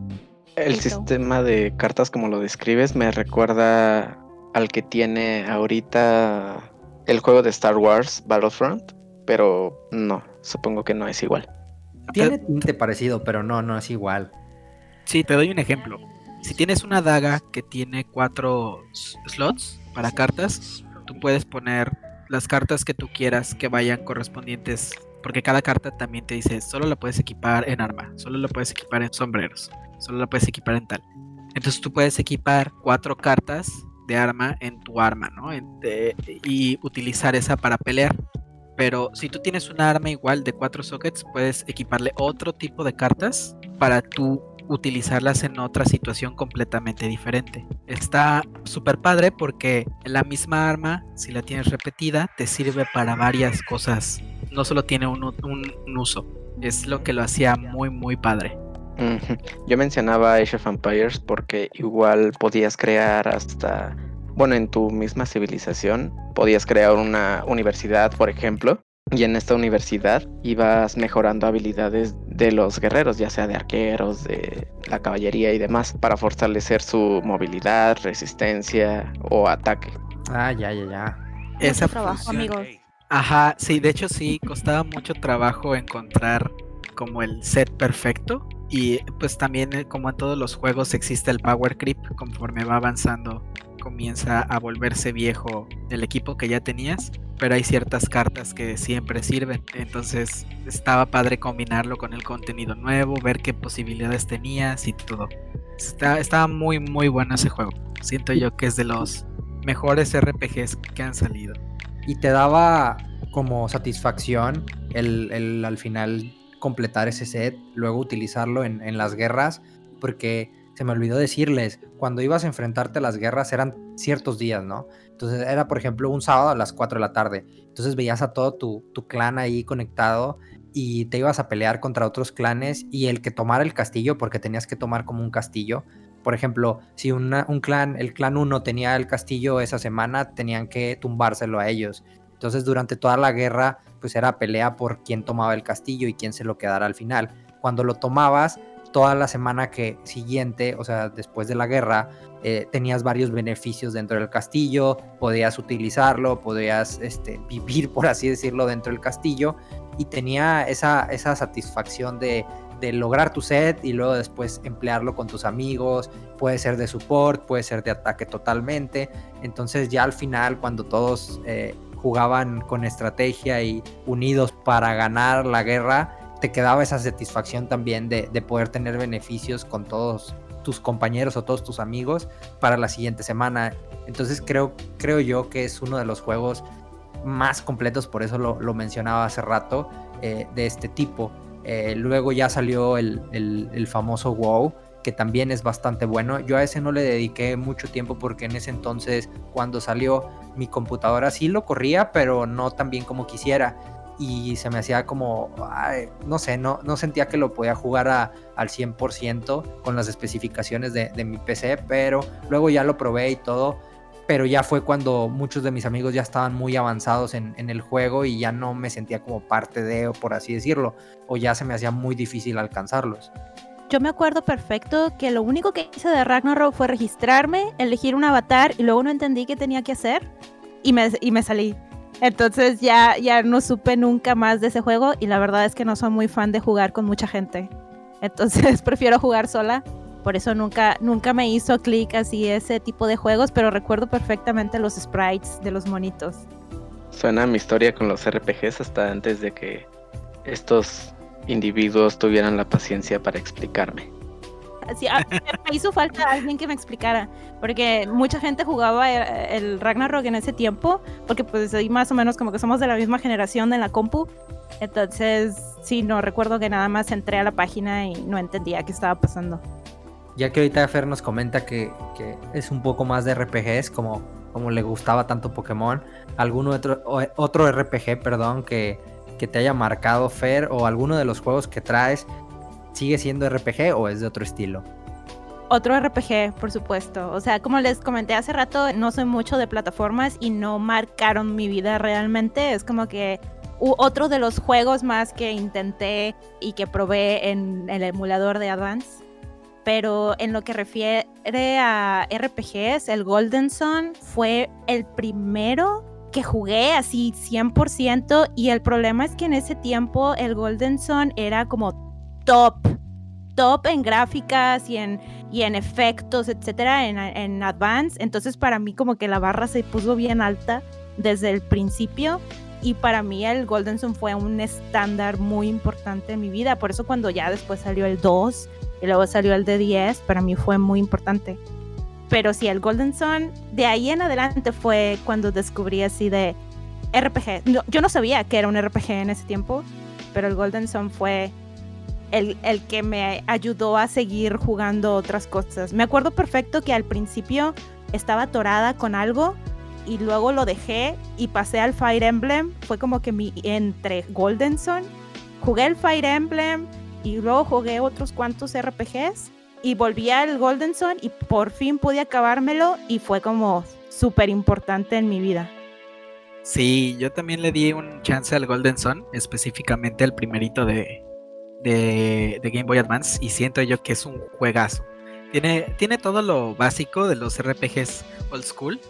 El sistema de cartas como lo describes me recuerda al que tiene ahorita el juego de Star Wars Battlefront, pero no, supongo que no es igual. Tiene tinte parecido, pero no, no es igual. Sí, te doy un ejemplo. Si tienes una daga que tiene cuatro slots para cartas, tú puedes poner las cartas que tú quieras que vayan correspondientes, porque cada carta también te dice, solo la puedes equipar en arma, solo la puedes equipar en sombreros, solo la puedes equipar en tal. Entonces tú puedes equipar cuatro cartas de arma en tu arma, ¿no? y utilizar esa para pelear. Pero si tú tienes una arma igual de cuatro sockets, puedes equiparle otro tipo de cartas para tú utilizarlas en otra situación completamente diferente. Está súper padre porque la misma arma, si la tienes repetida, te sirve para varias cosas. No solo tiene un, un uso. Es lo que lo hacía muy, muy padre. Yo mencionaba Age of Empires porque igual podías crear hasta, bueno, en tu misma civilización, podías crear una universidad, por ejemplo, y en esta universidad ibas mejorando habilidades de los guerreros, ya sea de arqueros, de la caballería y demás, para fortalecer su movilidad, resistencia o ataque. Ah, ya, ya, ya. Ese trabajo, amigos. Ajá, sí, de hecho sí, costaba mucho trabajo encontrar como el set perfecto y pues también eh, como en todos los juegos existe el power creep, conforme va avanzando comienza a volverse viejo el equipo que ya tenías, pero hay ciertas cartas que siempre sirven, entonces estaba padre combinarlo con el contenido nuevo, ver qué posibilidades tenías y todo. Está, estaba muy muy bueno ese juego, siento yo que es de los mejores RPGs que han salido. Y te daba como satisfacción el, el al final completar ese set, luego utilizarlo en, las guerras, porque se me olvidó decirles, cuando ibas a enfrentarte a las guerras eran ciertos días, ¿no? Entonces era, por ejemplo, un sábado a las 4 de la tarde. Entonces veías a todo tu, clan ahí conectado y te ibas a pelear contra otros clanes y el que tomara el castillo, porque tenías que tomar como un castillo. Por ejemplo, si un clan, el clan 1 tenía el castillo esa semana, tenían que tumbárselo a ellos. Entonces durante toda la guerra pues era pelea por quién tomaba el castillo y quién se lo quedara al final. Cuando lo tomabas, toda la semana que siguiente, o sea, después de la guerra, eh, tenías varios beneficios dentro del castillo, podías utilizarlo, podías este, vivir, por así decirlo, dentro del castillo y tenía esa, esa satisfacción de, lograr tu set y luego después emplearlo con tus amigos, puede ser de support, puede ser de ataque totalmente, entonces ya al final cuando todos eh, jugaban con estrategia y unidos para ganar la guerra, te quedaba esa satisfacción también de, poder tener beneficios con todos tus compañeros o todos tus amigos para la siguiente semana. Entonces creo, creo yo que es uno de los juegos más completos, por eso lo, mencionaba hace rato, eh, de este tipo. Eh, luego ya salió el, el, famoso WoW, que también es bastante bueno. Yo a ese no le dediqué mucho tiempo porque en ese entonces, cuando salió, mi computadora sí lo corría, pero no tan bien como quisiera. Y se me hacía como, no sé, no, no sentía que lo podía jugar al 100% con las especificaciones de, mi PC, pero luego ya lo probé y todo. Pero ya fue cuando muchos de mis amigos ya estaban muy avanzados en, en el juego y ya no me sentía como parte de, o por así decirlo, o ya se me hacía muy difícil alcanzarlos yo me acuerdo perfecto que lo único que hice de Ragnarok fue registrarme, elegir un avatar y luego no entendí qué tenía que hacer y me, y me salí. Entonces ya, ya no supe nunca más de ese juego y la verdad es que no soy muy fan de jugar con mucha gente. Entonces prefiero jugar sola. Por eso nunca, nunca me hizo clic así ese tipo de juegos, pero recuerdo perfectamente los sprites de los monitos. Suena mi historia con los RPGs hasta antes de que estos individuos tuvieran la paciencia para explicarme. Sí, me hizo falta alguien que me explicara, porque mucha gente jugaba eh, el Ragnarok en ese tiempo, porque pues ahí más o menos como que somos de la misma generación en la compu, entonces sí, no recuerdo que nada más entré a la página y no entendía qué estaba pasando. ya que ahorita Fer nos comenta que, que es un poco más de RPGs, como, como le gustaba tanto Pokémon, ¿algún otro, otro RPG, perdón, que, que te haya marcado Fer o alguno de los juegos que traes sigue siendo RPG o es de otro estilo? Otro RPG, por supuesto. O sea, como les comenté hace rato, no soy mucho de plataformas y no marcaron mi vida realmente. Es como que otro de los juegos más que intenté y que probé en el emulador de Advance. Pero en lo que refiere a RPGs, el Golden Sun fue el primero que jugué así 100% y el problema es que en ese tiempo el Golden Sun era como top top en gráficas y en, y en efectos, etcétera, en, en Advance. Entonces, para mí, como que la barra se puso bien alta desde el principio. Y para mí, el Golden Sun fue un estándar muy importante en mi vida. Por eso, cuando ya después salió el 2 y luego salió el de 10, para mí fue muy importante. Pero sí, el Golden Sun, de ahí en adelante fue cuando descubrí así de RPG. yo no sabía que era un RPG en ese tiempo, pero el Golden Sun fue el, que me ayudó a seguir jugando otras cosas. Me acuerdo perfecto que al principio estaba atorada con algo y luego lo dejé y pasé al Fire Emblem. Fue como que mi entre Golden Sun, jugué el Fire Emblem y luego jugué otros cuantos RPGs y volví al Golden Sun y por fin pude acabármelo y fue como súper importante en mi vida. Sí, yo también le di un chance al Golden Sun, específicamente el primerito de, de, Game Boy Advance y siento yo que es un juegazo. Tiene, tiene todo lo básico de los RPGs old school,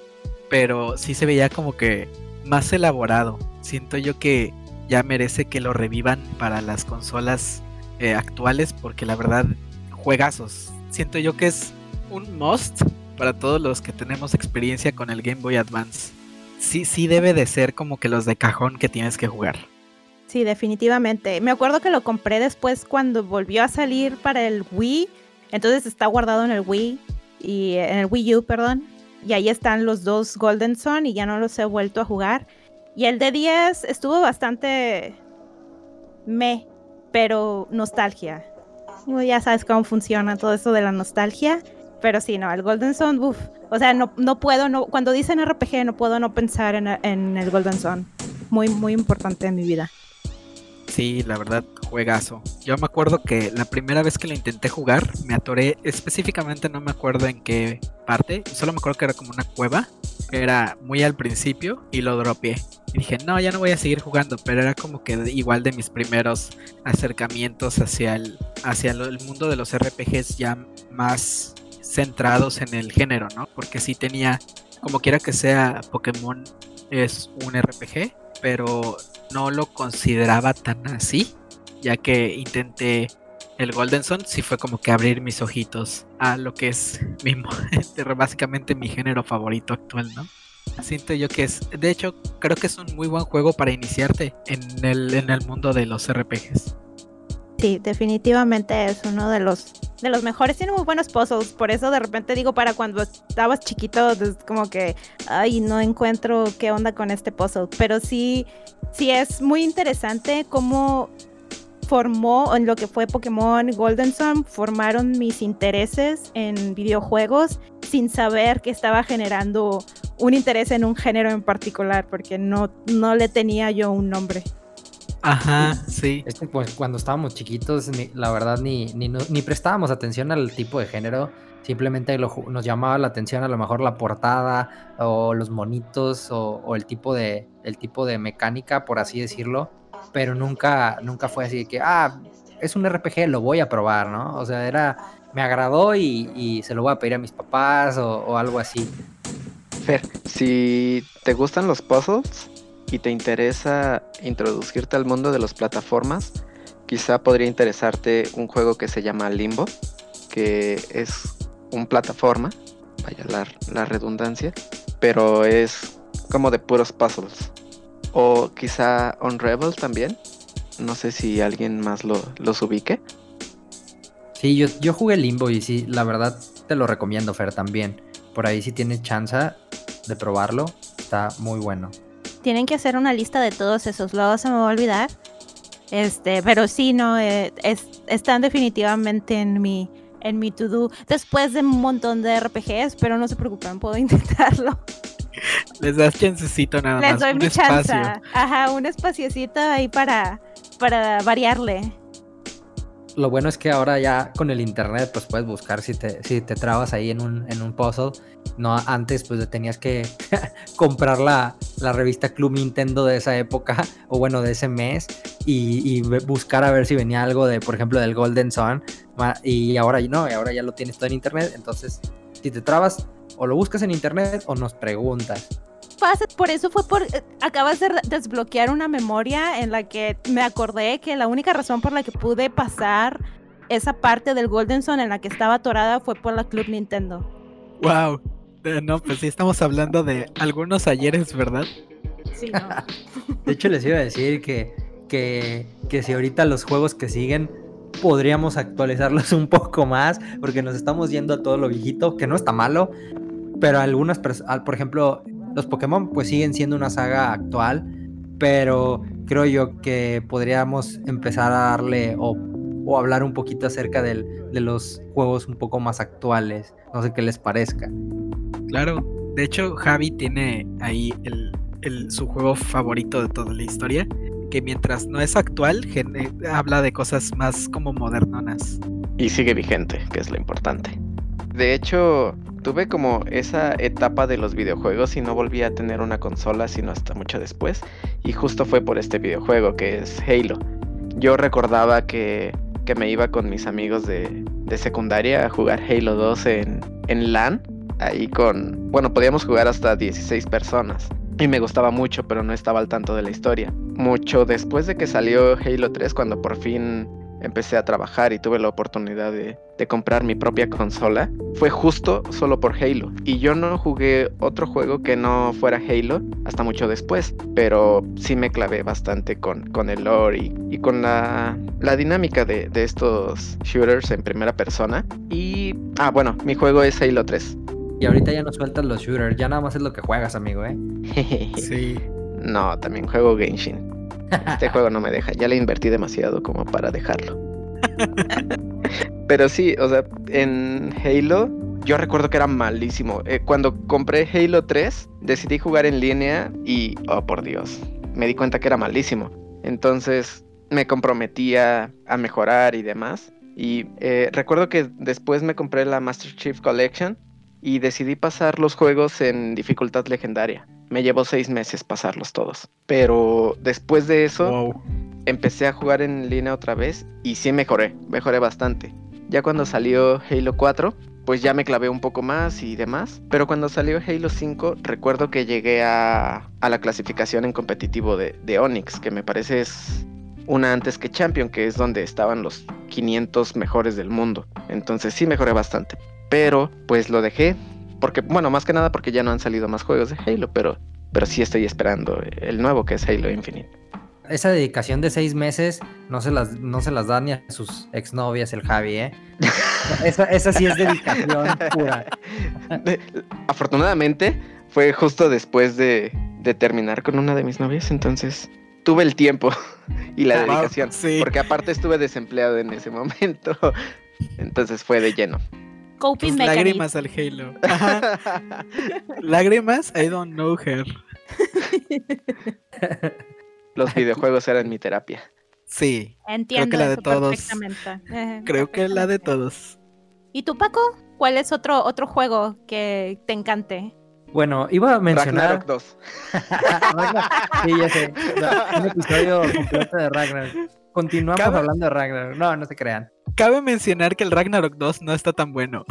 pero sí se veía como que más elaborado. Siento yo que ya merece que lo revivan para las consolas eh, actuales porque la verdad, juegazos. Siento yo que es un must para todos los que tenemos experiencia con el Game Boy Advance. Sí, sí debe de ser como que los de cajón que tienes que jugar. Sí, definitivamente. Me acuerdo que lo compré después cuando volvió a salir para el Wii. Entonces está guardado en el Wii y en el Wii U, perdón. Y ahí están los dos Golden Sun y ya no los he vuelto a jugar. Y el de 10 estuvo bastante me, pero nostalgia. Ya sabes cómo funciona todo eso de la nostalgia. Pero sí, no, el Golden Sun, uff. O sea, no, no puedo, no, cuando dicen RPG, no puedo no pensar en, el Golden Sun. Muy, muy importante en mi vida. Sí, la verdad, juegazo. Yo me acuerdo que la primera vez que lo intenté jugar, me atoré específicamente, no me acuerdo en qué parte, solo me acuerdo que era como una cueva, era muy al principio y lo dropeé. Y dije, no, ya no voy a seguir jugando, pero era como que igual de mis primeros acercamientos hacia el, hacia el mundo de los RPGs ya más centrados en el género, ¿no? Porque sí tenía, como quiera que sea, Pokémon es un RPG, pero no lo consideraba tan así, ya que intenté el Golden Sun, sí fue como que abrir mis ojitos a lo que es mi, básicamente mi género favorito actual, ¿no? Siento yo que es, de hecho, creo que es un muy buen juego para iniciarte en el, en el mundo de los RPGs. Sí, definitivamente es uno de los de los mejores. Tiene muy buenos puzzles. Por eso de repente digo, para cuando estabas chiquito, es como que, ay, no encuentro qué onda con este puzzle. Pero sí, sí es muy interesante cómo formó en lo que fue Pokémon Golden Sun, formaron mis intereses en videojuegos sin saber que estaba generando un interés en un género en particular, porque no, no le tenía yo un nombre. Ajá, sí. Este, pues, cuando estábamos chiquitos, la verdad, ni, ni, prestábamos atención al tipo de género. Simplemente nos llamaba la atención a lo mejor la portada o los monitos o, el, tipo de, el tipo de mecánica, por así decirlo. Pero nunca, nunca fue así de que, ah, es un RPG, lo voy a probar, ¿no? O sea, era, me agradó y, se lo voy a pedir a mis papás o, o algo así. Fer, si te gustan los puzzles, y te interesa introducirte al mundo de las plataformas, quizá podría interesarte un juego que se llama Limbo, que es un plataforma, vaya la, redundancia, pero es como de puros puzzles. O quizá Unravel también. No sé si alguien más lo, los ubique. Sí, yo, yo jugué Limbo y sí, la verdad te lo recomiendo, Fer, también. Por ahí si tienes chance de probarlo, está muy bueno tienen que hacer una lista de todos esos, luego se me va a olvidar. Este, pero sí, no, eh, es, están definitivamente en mi, en mi to-do después de un montón de RPGs, pero no se preocupen, puedo intentarlo. Les das chancecito nada Les más. doy un mi espacio. chance. Ajá, un espaciocito ahí para, para variarle. Lo bueno es que ahora ya con el internet pues puedes buscar si te, si te trabas ahí en un, en un puzzle. No, antes pues tenías que comprar la, la revista Club Nintendo de esa época o bueno de ese mes y, y buscar a ver si venía algo de por ejemplo del Golden Sun y ahora no, y ahora ya lo tienes todo en internet. Entonces si te trabas o lo buscas en internet o nos preguntas. Por eso fue por. eh, Acabas de desbloquear una memoria en la que me acordé que la única razón por la que pude pasar esa parte del Golden Sun en la que estaba atorada fue por la Club Nintendo. Wow. Eh, No, pues sí estamos hablando de algunos ayeres, ¿verdad? Sí, no. De hecho, les iba a decir que, que, que si ahorita los juegos que siguen podríamos actualizarlos un poco más, porque nos estamos yendo a todo lo viejito, que no está malo, pero algunas personas, por ejemplo, los Pokémon pues siguen siendo una saga actual, pero creo yo que podríamos empezar a darle o, o hablar un poquito acerca del- de los juegos un poco más actuales, no sé qué les parezca. Claro. De hecho, Javi tiene ahí el, el- su juego favorito de toda la historia. Que mientras no es actual, habla de cosas más como modernonas. Y sigue vigente, que es lo importante. De hecho, tuve como esa etapa de los videojuegos y no volví a tener una consola sino hasta mucho después. Y justo fue por este videojuego que es Halo. Yo recordaba que, que me iba con mis amigos de, de secundaria a jugar Halo 2 en, en LAN. Ahí con... Bueno, podíamos jugar hasta 16 personas. Y me gustaba mucho, pero no estaba al tanto de la historia. Mucho después de que salió Halo 3, cuando por fin empecé a trabajar y tuve la oportunidad de, de comprar mi propia consola, fue justo solo por Halo. Y yo no jugué otro juego que no fuera Halo hasta mucho después, pero sí me clavé bastante con, con el lore y, y con la, la dinámica de, de estos shooters en primera persona. Y, ah, bueno, mi juego es Halo 3. Y ahorita ya no sueltas los shooters, ya nada más es lo que juegas, amigo, ¿eh? Sí. no, también juego Genshin. Este juego no me deja, ya le invertí demasiado como para dejarlo. Pero sí, o sea, en Halo yo recuerdo que era malísimo. Eh, cuando compré Halo 3, decidí jugar en línea y, oh por Dios, me di cuenta que era malísimo. Entonces me comprometía a mejorar y demás. Y eh, recuerdo que después me compré la Master Chief Collection y decidí pasar los juegos en dificultad legendaria. Me llevó seis meses pasarlos todos. Pero después de eso Wow. empecé a jugar en línea otra vez y sí mejoré, mejoré bastante. Ya cuando salió Halo 4, pues ya me clavé un poco más y demás. Pero cuando salió Halo 5, recuerdo que llegué a, a la clasificación en competitivo de, de Onyx, que me parece es una antes que Champion, que es donde estaban los 500 mejores del mundo. Entonces sí mejoré bastante. Pero pues lo dejé, porque, bueno, más que nada porque ya no han salido más juegos de Halo, pero, pero sí estoy esperando el nuevo que es Halo Infinite. Esa dedicación de seis meses no se las, no se las da ni a sus exnovias el Javi, ¿eh? Esa, esa sí es dedicación pura. De- afortunadamente fue justo después de, de terminar con una de mis novias, entonces tuve el tiempo y la Wow, dedicación. sí. Porque aparte estuve desempleado en ese momento, entonces fue de lleno. Coping Tus mechanism. lágrimas al Halo. Ajá. Lágrimas, I don't know her. Los videojuegos eran mi terapia. Sí, Entiendo la de todos. creo que la de todos. ¿Y tú, Paco? ¿Cuál es otro, otro juego que te encante? Bueno, iba a mencionar. Ragnarok 2. Ragnar- Sí, ya sé. No, Un episodio completo de Ragnar. Continuamos Cabe- hablando de Ragnar. No, no se crean. Cabe mencionar que el Ragnarok 2 no está tan bueno.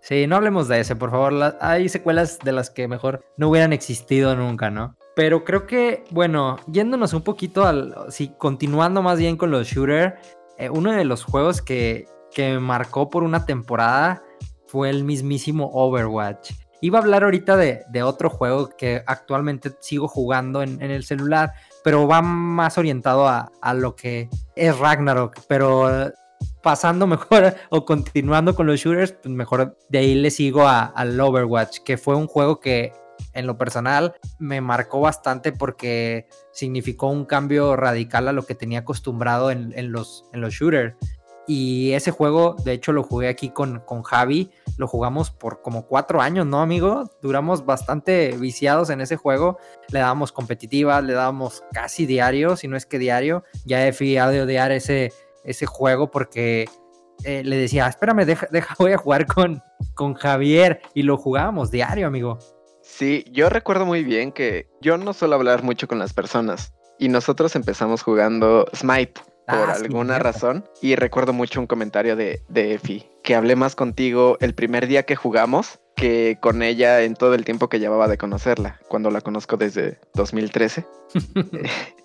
Sí, no hablemos de ese, por favor. Hay secuelas de las que mejor no hubieran existido nunca, ¿no? Pero creo que, bueno, yéndonos un poquito al. Sí, continuando más bien con los shooters, eh, uno de los juegos que, que me marcó por una temporada fue el mismísimo Overwatch. Iba a hablar ahorita de, de otro juego que actualmente sigo jugando en, en el celular, pero va más orientado a, a lo que es Ragnarok. Pero pasando mejor o continuando con los shooters, pues mejor de ahí le sigo a- al Overwatch, que fue un juego que en lo personal me marcó bastante porque significó un cambio radical a lo que tenía acostumbrado en, los, en los shooters. Y ese juego, de hecho, lo jugué aquí con, con Javi. Lo jugamos por como cuatro años, ¿no, amigo? Duramos bastante viciados en ese juego. Le dábamos competitivas, le dábamos casi diario, si no es que diario. Ya he fijado de odiar ese, ese juego porque eh, le decía, espérame, deja, deja, voy a jugar con, con Javier. Y lo jugábamos diario, amigo. Sí, yo recuerdo muy bien que yo no suelo hablar mucho con las personas. Y nosotros empezamos jugando Smite por Ah, alguna razón. Y recuerdo mucho un comentario de, de Efi, que hablé más contigo el primer día que jugamos que con ella en todo el tiempo que llevaba de conocerla, cuando la conozco desde 2013.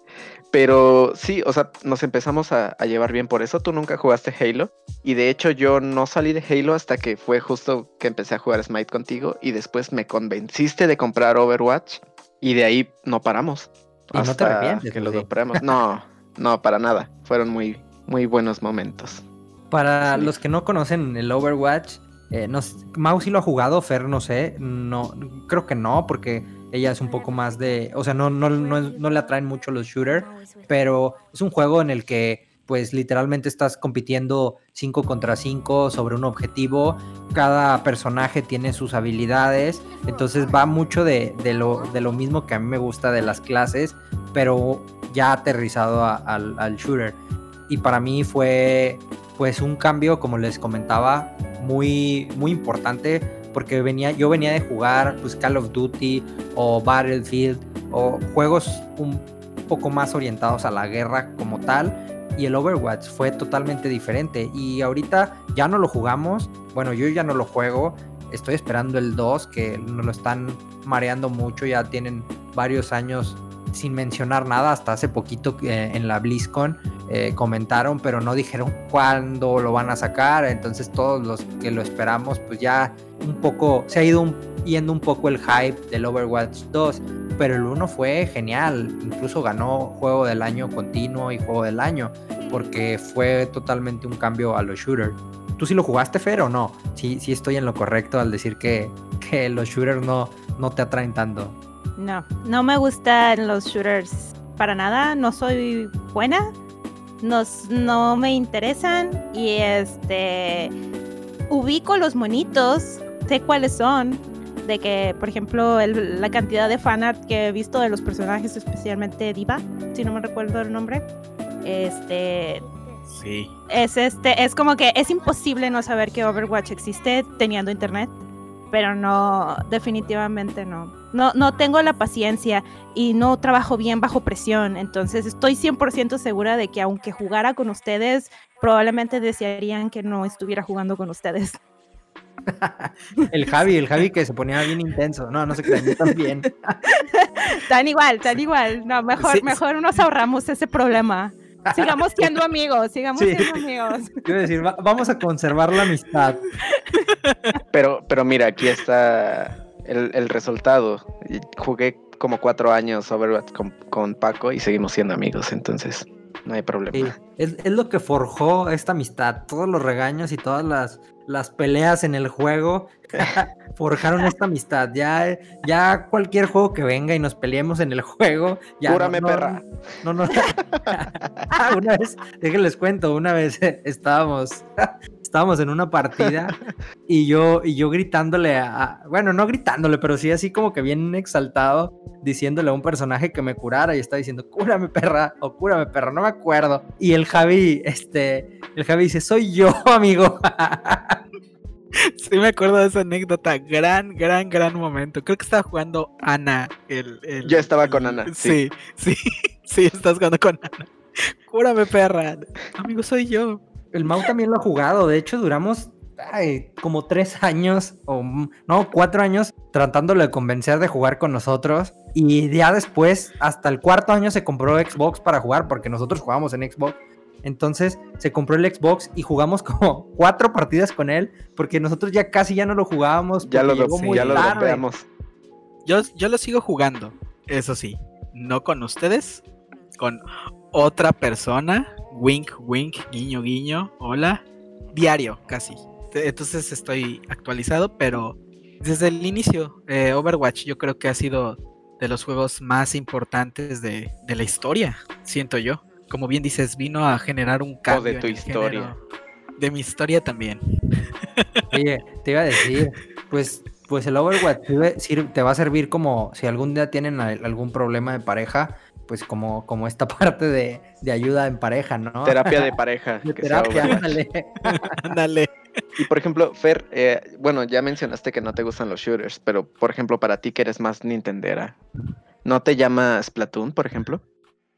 Pero sí, o sea, nos empezamos a, a llevar bien por eso. Tú nunca jugaste Halo. Y de hecho yo no salí de Halo hasta que fue justo que empecé a jugar Smite contigo. Y después me convenciste de comprar Overwatch. Y de ahí no paramos. Y no te arrepientes, que ¿o lo compramos. No, no, para nada. Fueron muy, muy buenos momentos. Para Sí. los que no conocen el Overwatch, eh, no, Mau sí lo ha jugado, Fer no sé, no, creo que no, porque ella es un poco más de, o sea, no, no, no, no le atraen mucho los shooters, pero es un juego en el que pues literalmente estás compitiendo 5 contra 5 sobre un objetivo, cada personaje tiene sus habilidades, entonces va mucho de, de lo, de lo mismo que a mí me gusta de las clases, pero ya aterrizado a- al, al shooter. Y para mí fue pues un cambio, como les comentaba, muy, muy importante porque venía, yo venía de jugar pues, Call of Duty o Battlefield o juegos un poco más orientados a la guerra como tal y el Overwatch fue totalmente diferente. Y ahorita ya no lo jugamos, bueno yo ya no lo juego, estoy esperando el 2 que nos lo están mareando mucho, ya tienen varios años sin mencionar nada, hasta hace poquito eh, en la BlizzCon eh, comentaron, pero no dijeron cuándo lo van a sacar, entonces todos los que lo esperamos, pues ya un poco, se ha ido yendo un poco el hype del Overwatch 2, pero el 1 fue genial, incluso ganó juego del año continuo y juego del año, porque fue totalmente un cambio a los shooters. ¿Tú sí lo jugaste, Fer, o no? Sí estoy en lo correcto al decir que, que los shooters no, no te atraen tanto. No, no me gustan los shooters para nada. No soy buena. Nos, no me interesan. Y este. Ubico los monitos. Sé cuáles son. De que, por ejemplo, el- la cantidad de fanart que he visto de los personajes, especialmente Diva, si no me recuerdo el nombre. Este. Sí. Es este. Es como que es imposible no saber que Overwatch existe teniendo internet. Pero no, definitivamente no. No, no tengo la paciencia y no trabajo bien bajo presión. Entonces estoy 100% segura de que aunque jugara con ustedes, probablemente desearían que no estuviera jugando con ustedes. El Javi, el Javi que se ponía bien intenso. No, no se crean, yo también. Tan igual, tan igual. No, mejor, Sí, sí. mejor nos ahorramos ese problema. Sigamos siendo amigos, sigamos Sí. siendo amigos. Quiero decir, va- vamos a conservar la amistad. Pero, pero mira, aquí está el, el resultado. Jugué como cuatro años Overwatch con, con Paco y seguimos siendo amigos, entonces no hay problema. Sí, es, es lo que forjó esta amistad. Todos los regaños y todas las, las peleas en el juego forjaron esta amistad. Ya, ya cualquier juego que venga y nos peleemos en el juego. Ya Júrame, no, no, perra. No, no. Ah, una vez, déjenles cuento, una vez estábamos, estábamos en una partida y yo, y yo gritándole a, a- bueno, no gritándole, pero sí así como que bien exaltado, diciéndole a un personaje que me curara y estaba diciendo, cúrame perra, o cúrame perra, no me acuerdo. Y el Javi, este, el Javi dice, soy yo, amigo. Sí, me acuerdo de esa anécdota. Gran, gran, gran momento. Creo que estaba jugando Ana. El, el- Yo estaba con el- Ana, Sí, sí, sí, estás jugando con Ana. Cúrame, perra. Amigo, soy yo. El Mau también lo ha jugado. De hecho, duramos ay, como tres años, o no, cuatro años, tratándolo de convencer de jugar con nosotros. Y ya después, hasta el cuarto año, se compró Xbox para jugar, porque nosotros jugábamos en Xbox. Entonces se compró el Xbox y jugamos como cuatro partidas con él, porque nosotros ya casi ya no lo jugábamos. Ya lo, llegó muy ya tarde. Yo, yo lo sigo jugando, eso sí. No con ustedes, con otra persona. Wink, wink, guiño, guiño. Hola. Diario, casi. Te- Entonces estoy actualizado, pero desde el inicio, eh, Overwatch yo creo que ha sido de los juegos más importantes de, de la historia, siento yo. Como bien dices, vino a generar un cambio. tu en el historia. género. De mi historia también. Oye, te iba a decir, pues, pues el Overwatch te va a servir como si algún día tienen algún problema de pareja, pues como, como esta parte de, ayuda en pareja, ¿no? Terapia de pareja. terapia, ándale. ándale. Y por ejemplo, Fer, eh, bueno, ya mencionaste que no te gustan los shooters, pero por ejemplo, para ti que eres más Nintendera, ¿no te llamas Platoon, por ejemplo?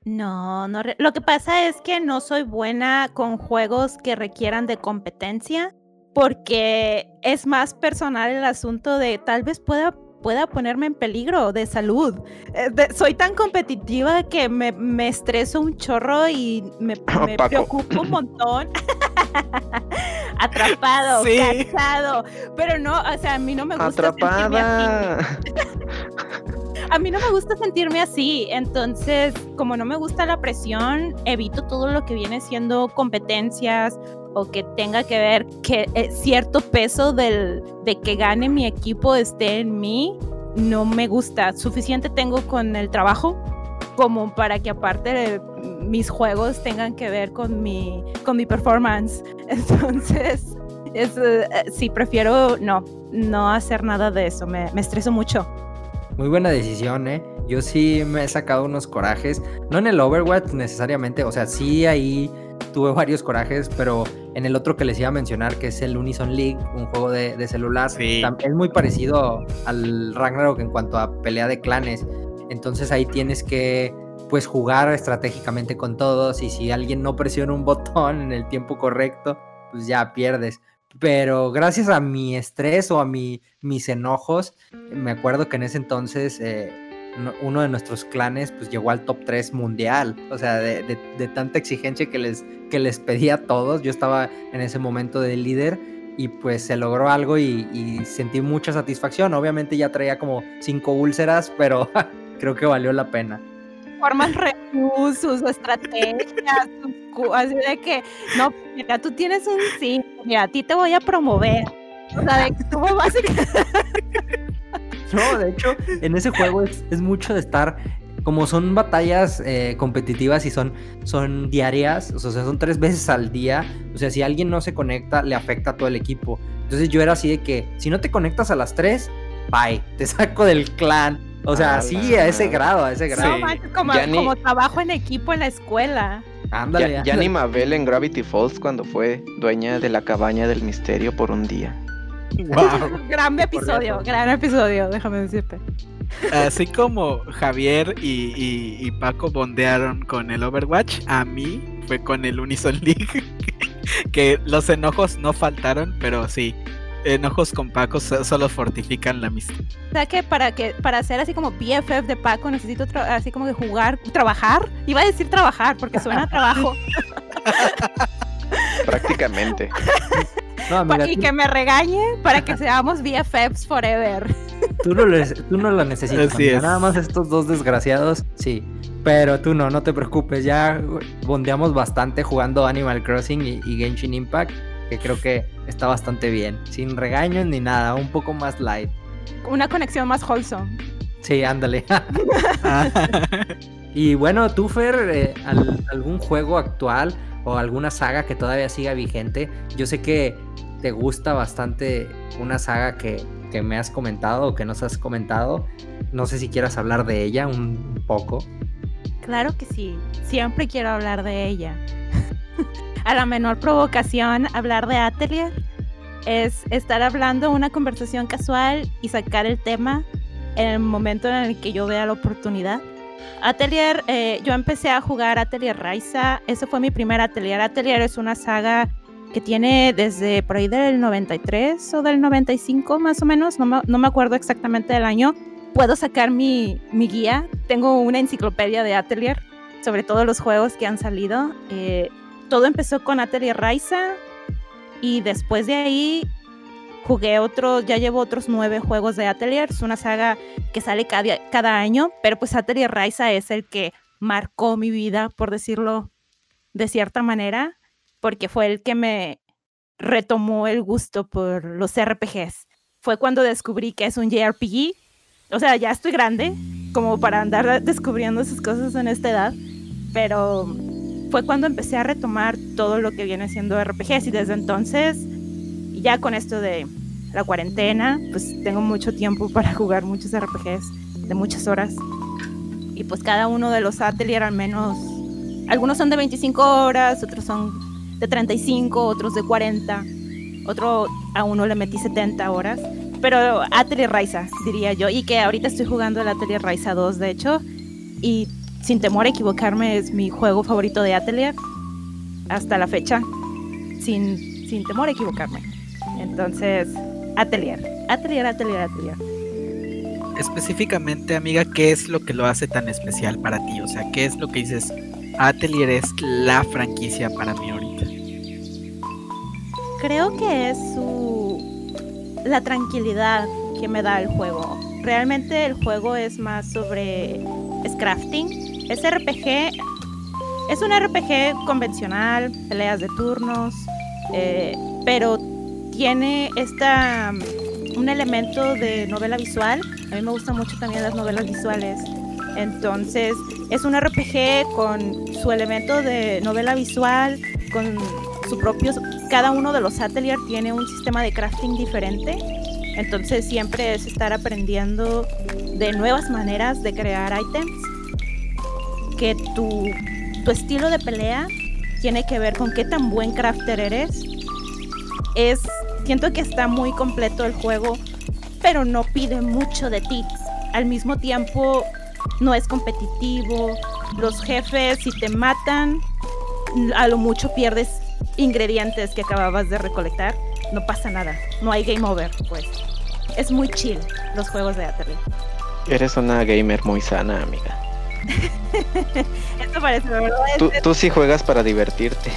No, no. Lo que pasa es que no soy buena con juegos que requieran de competencia porque es más personal el asunto de tal vez pueda pueda ponerme en peligro de salud. Eh, soy tan competitiva que me, me, estreso un chorro y me, me preocupo un montón. Atrapado, cansado. Pero no, o sea, a mí no me gusta. Atrapada. a mí no me gusta sentirme así, entonces como no me gusta la presión, evito todo lo que viene siendo competencias o que tenga que ver que eh, cierto peso del, de que gane mi equipo esté en mí, no me gusta. Suficiente tengo con el trabajo como para que aparte de mis juegos tengan que ver con mi, con mi performance. Entonces, es, eh, sí, prefiero no, no hacer nada de eso, me, me estreso mucho. Muy buena decisión, ¿eh? Yo sí me he sacado unos corajes, no en el Overwatch necesariamente, o sea, sí ahí tuve varios corajes, pero en el otro que les iba a mencionar, que es el Unison League, un juego de, celular, es muy parecido al Ragnarok en cuanto a pelea de clanes. Entonces ahí tienes que pues jugar estratégicamente con todos y si alguien no presiona un botón en el tiempo correcto, pues ya pierdes pero gracias a mi estrés o a mi, mis enojos, me acuerdo que en ese entonces eh, uno de nuestros clanes pues llegó al top 3 mundial, o sea, de, tanta exigencia que les, que les pedía a todos, yo estaba en ese momento de líder y pues se logró algo y, y sentí mucha satisfacción, obviamente ya traía como cinco úlceras, pero creo que valió la pena. Formas sus estrategias, así de que, no, mira, tú tienes un sí, mira, a ti te voy a promover. O sea, de que tú No, de hecho, en ese juego es, mucho de estar como son batallas eh, competitivas y son, son diarias, o sea, son tres veces al día, o sea, si alguien no se conecta, le afecta a todo el equipo. Entonces yo era así de que, si no te conectas a las tres, bye, te saco del clan, o sea, ah, sí, a ese grado, a ese grado. como, trabajo en equipo en la escuela. Ándale, ya, ni Mabel en Gravity Falls cuando fue dueña de la cabaña del misterio por un día. Wow. gran episodio, gran episodio, déjame decirte. Así como Javier y, Paco bondearon con el Overwatch, a mí fue con el Unison League. que los enojos no faltaron, pero sí, enojos con Paco solo fortifican la amistad. O sea que para que para ser así como BFF de Paco necesito así como que jugar, trabajar. Iba a decir trabajar porque suena a trabajo. Prácticamente. Y que me regañe para que seamos BFFs forever. Tú no, tú no lo necesitas. Nada más estos dos desgraciados, sí. Pero tú no, no te preocupes. Ya bondeamos bastante jugando Animal Crossing y, y Genshin Impact que creo que está bastante bien, sin regaños ni nada, un poco más light. Una conexión más wholesome. Sí, ándale. y bueno, tú, Fer, eh, ¿algún juego actual o alguna saga que todavía siga vigente? Yo sé que te gusta bastante una saga que, que me has comentado o que nos has comentado. No sé si quieras hablar de ella un poco. Claro que sí, siempre quiero hablar de ella a la menor provocación hablar de Atelier. Es estar hablando una conversación casual y sacar el tema en el momento en el que yo vea la oportunidad. Atelier, eh, yo empecé a jugar Atelier Raiza, ese fue mi primer Atelier. Atelier es una saga que tiene desde por ahí del 93 o del 95 más o menos, no me, acuerdo exactamente del año. Puedo sacar mi, mi, guía, tengo una enciclopedia de Atelier sobre todos los juegos que han salido. Eh, todo empezó con Atelier Raiza y después de ahí jugué otro, ya llevo otros nueve juegos de Atelier, es una saga que sale cada, cada año, pero pues Atelier Raiza es el que marcó mi vida, por decirlo de cierta manera, porque fue el que me retomó el gusto por los RPGs. Fue cuando descubrí que es un JRPG. O sea, ya estoy grande como para andar descubriendo esas cosas en esta edad, pero fue cuando empecé a retomar todo lo que viene siendo RPGs y desde entonces, ya con esto de la cuarentena, pues tengo mucho tiempo para jugar muchos RPGs de muchas horas. Y pues cada uno de los atelier al menos, algunos son de 25 horas, otros son de 35, otros de 40, otro a uno le metí 70 horas. Pero Atelier Raiza, diría yo, y que ahorita estoy jugando el Atelier Raiza 2, de hecho, y sin temor a equivocarme es mi juego favorito de Atelier hasta la fecha, sin, sin temor a equivocarme. Entonces, Atelier, Atelier, Atelier, Atelier. Específicamente, amiga, ¿qué es lo que lo hace tan especial para ti? O sea, ¿qué es lo que dices? Atelier es la franquicia para mí ahorita. Creo que es su la tranquilidad que me da el juego. Realmente el juego es más sobre es crafting. Es RPG. Es un RPG convencional, peleas de turnos, eh, pero tiene esta un elemento de novela visual. A mí me gustan mucho también las novelas visuales. Entonces, es un RPG con su elemento de novela visual, con su propio... Cada uno de los atelier tiene un sistema de crafting diferente. Entonces, siempre es estar aprendiendo de nuevas maneras de crear items. Que tu, tu estilo de pelea tiene que ver con qué tan buen crafter eres. Es siento que está muy completo el juego, pero no pide mucho de ti. Al mismo tiempo, no es competitivo. Los jefes, si te matan, a lo mucho pierdes ingredientes que acababas de recolectar. No pasa nada. No hay game over, pues. Es muy chill los juegos de Atari. Eres una gamer muy sana, amiga. Esto parece verdad. Tú, tú sí juegas para divertirte.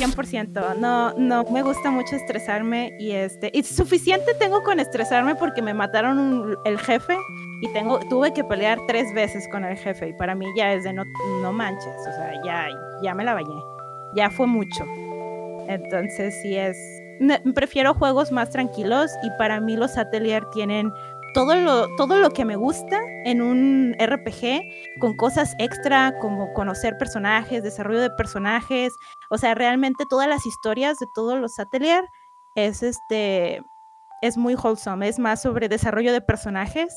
100%. No, no me gusta mucho estresarme y este, y suficiente tengo con estresarme porque me mataron el jefe y tengo, tuve que pelear tres veces con el jefe y para mí ya es de no, no manches, o sea, ya, ya me la bañé, ya fue mucho. Entonces sí es, prefiero juegos más tranquilos y para mí los Atelier tienen todo lo, todo lo que me gusta en un RPG, con cosas extra como conocer personajes, desarrollo de personajes, o sea, realmente todas las historias de todos los atelier es este es muy wholesome, es más sobre desarrollo de personajes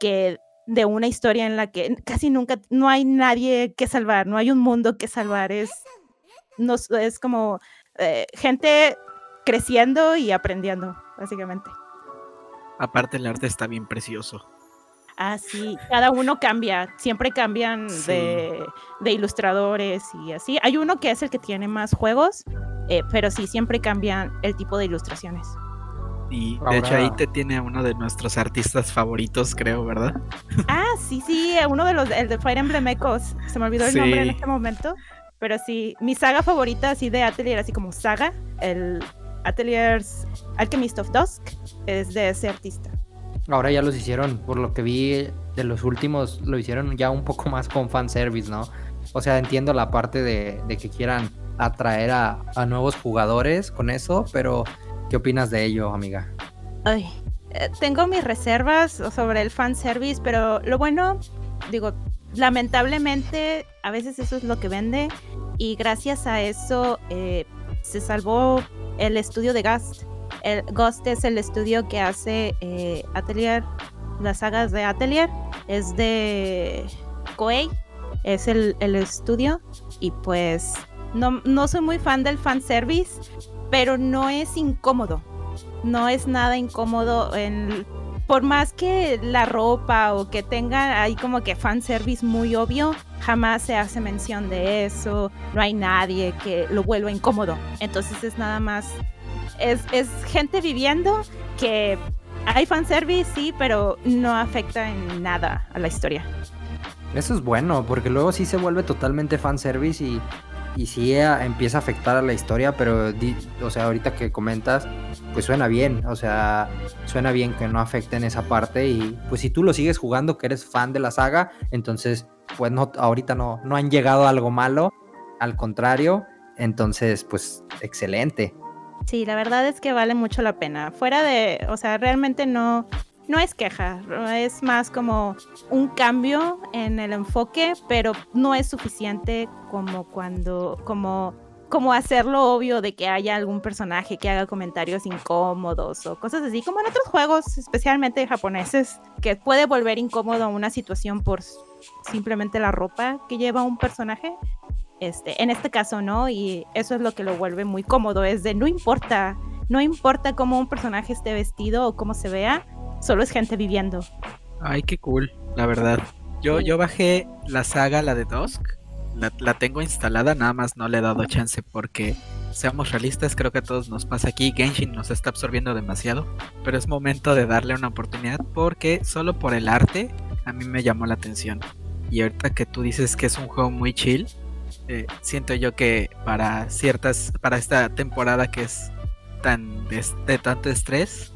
que de una historia en la que casi nunca no hay nadie que salvar, no hay un mundo que salvar, es no, es como eh, gente creciendo y aprendiendo, básicamente. Aparte el arte está bien precioso. Ah, sí, cada uno cambia, siempre cambian de, ilustradores y así. Hay uno que es el que tiene más juegos, eh, pero sí, siempre cambian el tipo de ilustraciones. Y de hecho ahí te tiene uno de nuestros artistas favoritos, creo, ¿verdad? Ah, sí, sí, uno de los, el de Fire Emblem Echoes. Se me olvidó el nombre en este momento. Pero sí, mi saga favorita así de Atelier, así como saga, el Atelier's Alchemist of Dusk, es de ese artista. Ahora ya los hicieron, por lo que vi de los últimos, lo hicieron ya un poco más con fanservice, ¿no? O sea, entiendo la parte de, que quieran atraer a, nuevos jugadores con eso, pero ¿qué opinas de ello, amiga? Ay, eh, tengo mis reservas sobre el fanservice, pero lo bueno, digo, lamentablemente a veces eso es lo que vende y gracias a eso eh, se salvó el estudio de Gast el Ghost es el estudio que hace eh, Atelier, las sagas de Atelier. Es de Koei, es el, estudio. Y pues no, no soy muy fan del fanservice, pero no es incómodo. No es nada incómodo en por más que la ropa o que tenga ahí como que fanservice muy obvio, jamás se hace mención de eso, no hay nadie que lo vuelva incómodo. Entonces es nada más es, gente viviendo que hay fanservice, sí, pero no afecta en nada a la historia. Eso es bueno, porque luego sí se vuelve totalmente fanservice y, y sí eh, empieza a afectar a la historia, pero, o sea, ahorita que comentas, pues suena bien, o sea, suena bien que no afecte en esa parte y pues si tú lo sigues jugando, que eres fan de la saga, entonces, pues no, ahorita no, no han llegado a algo malo, al contrario, entonces, pues excelente. Sí, la verdad es que vale mucho la pena. Fuera de, o sea, realmente no, no es queja, es más como un cambio en el enfoque, pero no es suficiente como cuando, como, como hacerlo obvio de que haya algún personaje que haga comentarios incómodos o cosas así, como en otros juegos, especialmente japoneses, que puede volver incómodo una situación por simplemente la ropa que lleva un personaje. Este, en este caso no, y eso es lo que lo vuelve muy cómodo, es de no importa, no importa cómo un personaje esté vestido o cómo se vea, solo es gente viviendo. Ay, qué cool, la verdad. Yo, yo bajé la saga, la de Dusk. La, tengo instalada, nada más no le he dado chance porque, seamos realistas, creo que a todos nos pasa aquí. Genshin nos está absorbiendo demasiado, pero es momento de darle una oportunidad porque solo por el arte a mí me llamó la atención. Y ahorita que tú dices que es un juego muy chill, eh, siento yo que para ciertas, para esta temporada que es tan de tanto estrés,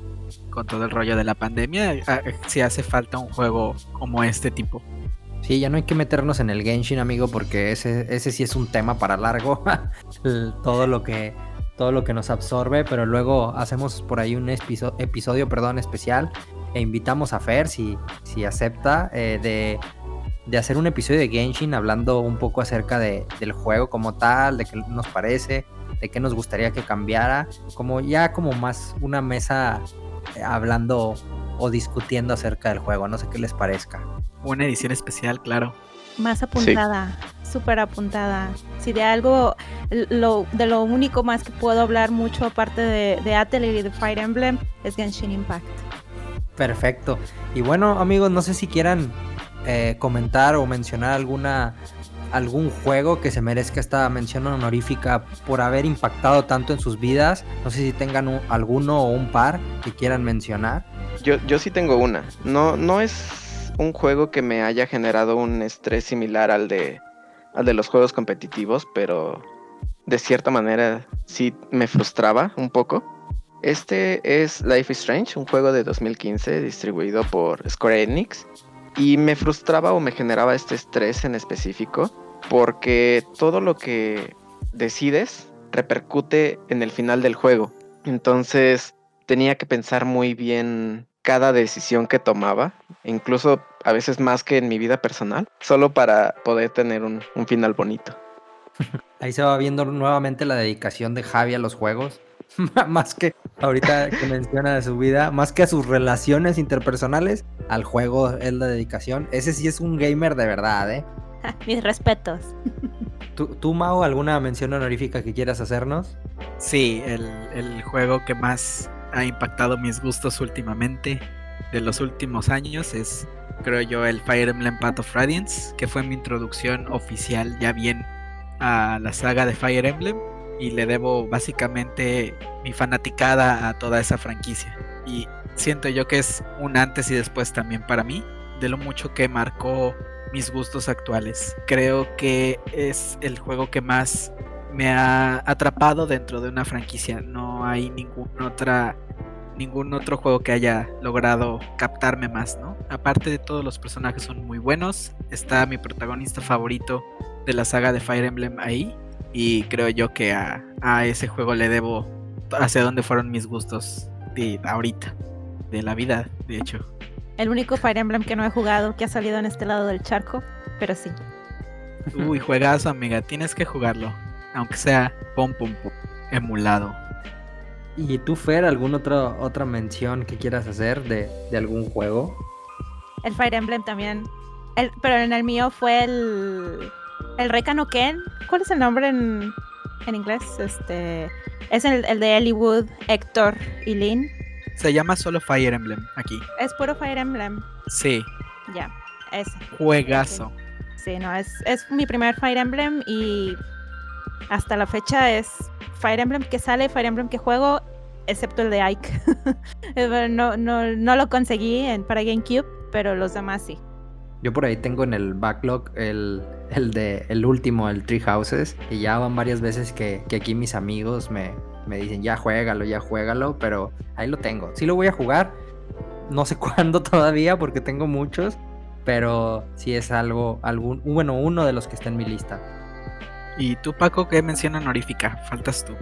con todo el rollo de la pandemia, eh, si hace falta un juego como este tipo. Sí, ya no hay que meternos en el Genshin, amigo, porque ese, ese sí es un tema para largo. todo lo que todo lo que nos absorbe, pero luego hacemos por ahí un episodio, episodio perdón, especial e invitamos a Fer, si, si acepta, eh, de, de, hacer un episodio de Genshin hablando un poco acerca de, del juego como tal, de qué nos parece, de qué nos gustaría que cambiara, como ya como más una mesa eh, hablando o discutiendo acerca del juego. No sé qué les parezca. Una edición especial, claro. Más apuntada, súper apuntada. Si de algo, lo, de lo único más que puedo hablar mucho aparte de, de Atelier y de Fire Emblem es Genshin Impact. Perfecto. Y bueno, amigos, no sé si quieran eh, comentar o mencionar alguna algún juego que se merezca esta mención honorífica por haber impactado tanto en sus vidas. No sé si tengan alguno o un par que quieran mencionar. Yo, yo sí tengo una. No, no es un juego que me haya generado un estrés similar al de, al de los juegos competitivos, pero de cierta manera sí me frustraba un poco. Este es Life is Strange, un juego de 2015 distribuido por Square Enix y me frustraba o me generaba este estrés en específico porque todo lo que decides repercute en el final del juego. Entonces tenía que pensar muy bien cada decisión que tomaba, incluso a veces más que en mi vida personal, solo para poder tener un, final bonito. Ahí se va viendo nuevamente la dedicación de Javi a los juegos. más que ahorita que menciona de su vida, más que a sus relaciones interpersonales, al juego es la dedicación. Ese sí es un gamer de verdad, ¿eh? Mis respetos. ¿Tú, ¿Tú, Mao, alguna mención honorífica que quieras hacernos? Sí, el, el juego que más ha impactado mis gustos últimamente, de los últimos años, es, creo yo, el Fire Emblem Path of Radiance, que fue mi introducción oficial ya bien a la saga de Fire Emblem y le debo básicamente mi fanaticada a toda esa franquicia. Y siento yo que es un antes y después también para mí de lo mucho que marcó mis gustos actuales. Creo que es el juego que más me ha atrapado dentro de una franquicia. No hay ningún otra ningún otro juego que haya logrado captarme más, ¿no? Aparte de todos los personajes son muy buenos, está mi protagonista favorito de la saga de Fire Emblem ahí y creo yo que a, ese juego le debo hacia dónde fueron mis gustos de ahorita, de la vida, de hecho. El único Fire Emblem que no he jugado que ha salido en este lado del charco, pero sí. Uy, juegazo, amiga, tienes que jugarlo, aunque sea pom pom pum, emulado. ¿Y tú, Fer, alguna otra, otra mención que quieras hacer de, de algún juego? El Fire Emblem también. El, pero en el mío fue el el Recano Ken, ¿cuál es el nombre en, inglés? Este es el, de Elliewood, Héctor y Lynn. Se llama solo Fire Emblem aquí. Es puro Fire Emblem. Sí. Ya, ese. Juegazo. Sí, no, es, es mi primer Fire Emblem y hasta la fecha es Fire Emblem que sale, Fire Emblem que juego, excepto el de Ike. no, no, no lo conseguí en, para GameCube, pero los demás sí. Yo por ahí tengo en el backlog el, el de el último, el Tree Houses. Y ya van varias veces que, aquí mis amigos me, me, dicen, ya juégalo, ya juégalo. Pero ahí lo tengo. Sí lo voy a jugar. No sé cuándo todavía porque tengo muchos. Pero sí es algo, algún, bueno, uno de los que está en mi lista. ¿Y tú, Paco, qué mención honorífica? Faltas tú.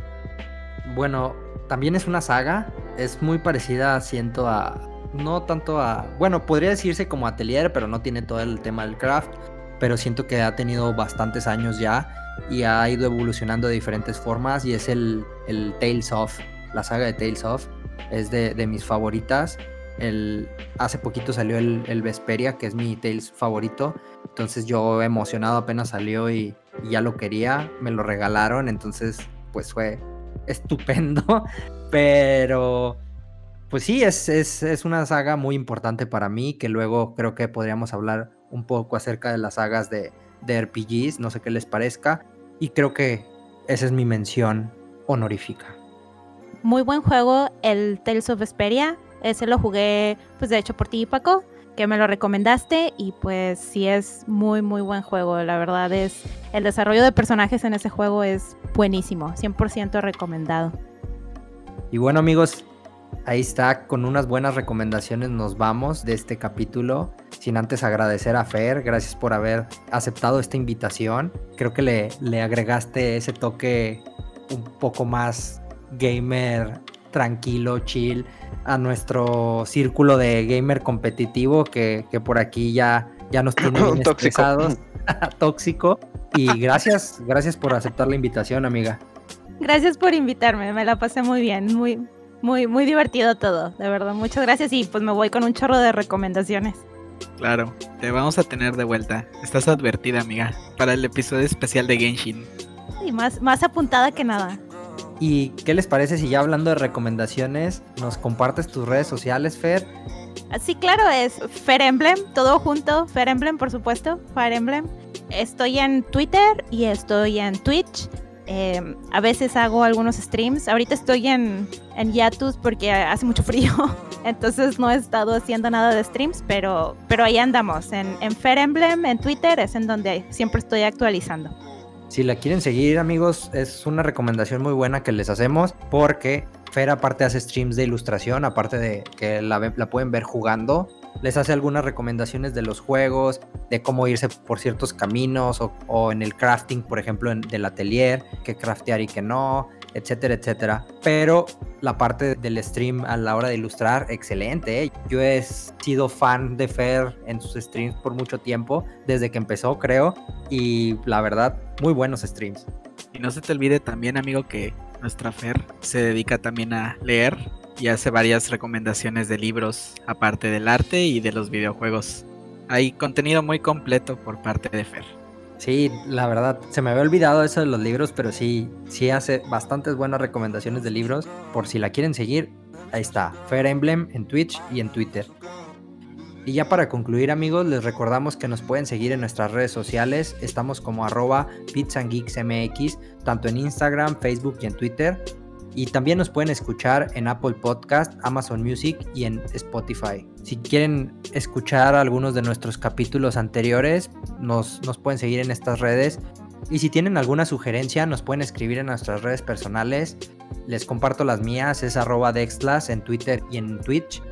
Bueno, también es una saga. Es muy parecida, siento, a, no tanto a, bueno, podría decirse como atelier, pero no tiene todo el tema del craft, pero siento que ha tenido bastantes años ya y ha ido evolucionando de diferentes formas y es el, el Tales of, la saga de Tales of, es de, de mis favoritas. El, hace poquito salió el, el, Vesperia, que es mi Tales favorito. Entonces yo emocionado apenas salió y, ya lo quería, me lo regalaron, entonces pues fue estupendo. Pero pues sí, es, es, es una saga muy importante para mí, que luego creo que podríamos hablar un poco acerca de las sagas de, de RPGs, no sé qué les parezca. Y creo que esa es mi mención honorífica. Muy buen juego el Tales of Vesperia. Ese lo jugué, pues de hecho por ti, Paco, que me lo recomendaste. Y pues sí es muy, muy buen juego. La verdad es, el desarrollo de personajes en ese juego es buenísimo. 100% recomendado. Y bueno amigos, ahí está, con unas buenas recomendaciones nos vamos de este capítulo. Sin antes agradecer a Fer, gracias por haber aceptado esta invitación. Creo que le, le agregaste ese toque un poco más gamer, tranquilo, chill, a nuestro círculo de gamer competitivo que, que por aquí ya, ya nos tiene bien estresados. Tóxico. Y gracias, gracias por aceptar la invitación, amiga. Gracias por invitarme, me la pasé muy bien, muy, muy, muy divertido todo, de verdad. Muchas gracias y pues me voy con un chorro de recomendaciones. Claro, te vamos a tener de vuelta. Estás advertida, amiga, para el episodio especial de Genshin. Y más, más apuntada que nada. ¿Y qué les parece si ya hablando de recomendaciones, nos compartes tus redes sociales, Fer? Sí, claro, es Fer Emblem, todo junto, Fer Emblem, por supuesto, Fire Emblem. Estoy en Twitter y estoy en Twitch. Eh, a veces hago algunos streams. Ahorita estoy en, en Yatus porque hace mucho frío. Entonces no he estado haciendo nada de streams, pero, pero ahí andamos. En, en Fair Emblem, en Twitter, es en donde siempre estoy actualizando. Si la quieren seguir, amigos, es una recomendación muy buena que les hacemos porque Fer aparte hace streams de ilustración, aparte de que la, la pueden ver jugando, les hace algunas recomendaciones de los juegos, de cómo irse por ciertos caminos o, en el crafting, por ejemplo, en, del atelier, qué craftear y qué no, etcétera, etcétera. Pero la parte del stream a la hora de ilustrar, excelente. ¿eh? Yo he sido fan de Fer en sus streams por mucho tiempo, desde que empezó, creo, y la verdad, muy buenos streams. Y no se te olvide también, amigo, que nuestra Fer se dedica también a leer y hace varias recomendaciones de libros, aparte del arte y de los videojuegos. Hay contenido muy completo por parte de Fer. Sí, la verdad, se me había olvidado eso de los libros, pero sí, sí hace bastantes buenas recomendaciones de libros. Por si la quieren seguir, ahí está, Fair Emblem en Twitch y en Twitter. Y ya para concluir amigos, les recordamos que nos pueden seguir en nuestras redes sociales. Estamos como arroba MX, tanto en Instagram, Facebook y en Twitter. Y también nos pueden escuchar en Apple Podcast, Amazon Music y en Spotify. Si quieren escuchar algunos de nuestros capítulos anteriores, nos, nos pueden seguir en estas redes. Y si tienen alguna sugerencia, nos pueden escribir en nuestras redes personales. Les comparto las mías, es arroba Dextlas en Twitter y en Twitch.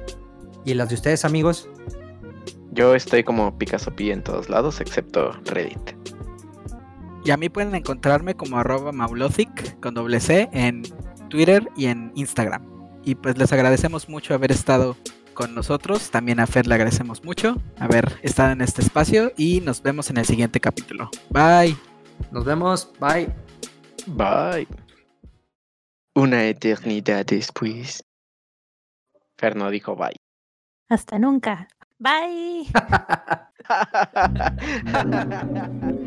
¿Y las de ustedes, amigos? Yo estoy como Picasso Pi en todos lados, excepto Reddit. Y a mí pueden encontrarme como arroba Maulothic con doble C en Twitter y en Instagram. Y pues les agradecemos mucho haber estado con nosotros. También a Fer le agradecemos mucho haber estado en este espacio y nos vemos en el siguiente capítulo. Bye. Nos vemos. Bye. Bye. Una eternidad después. Fer no dijo bye. Hasta nunca. Bye.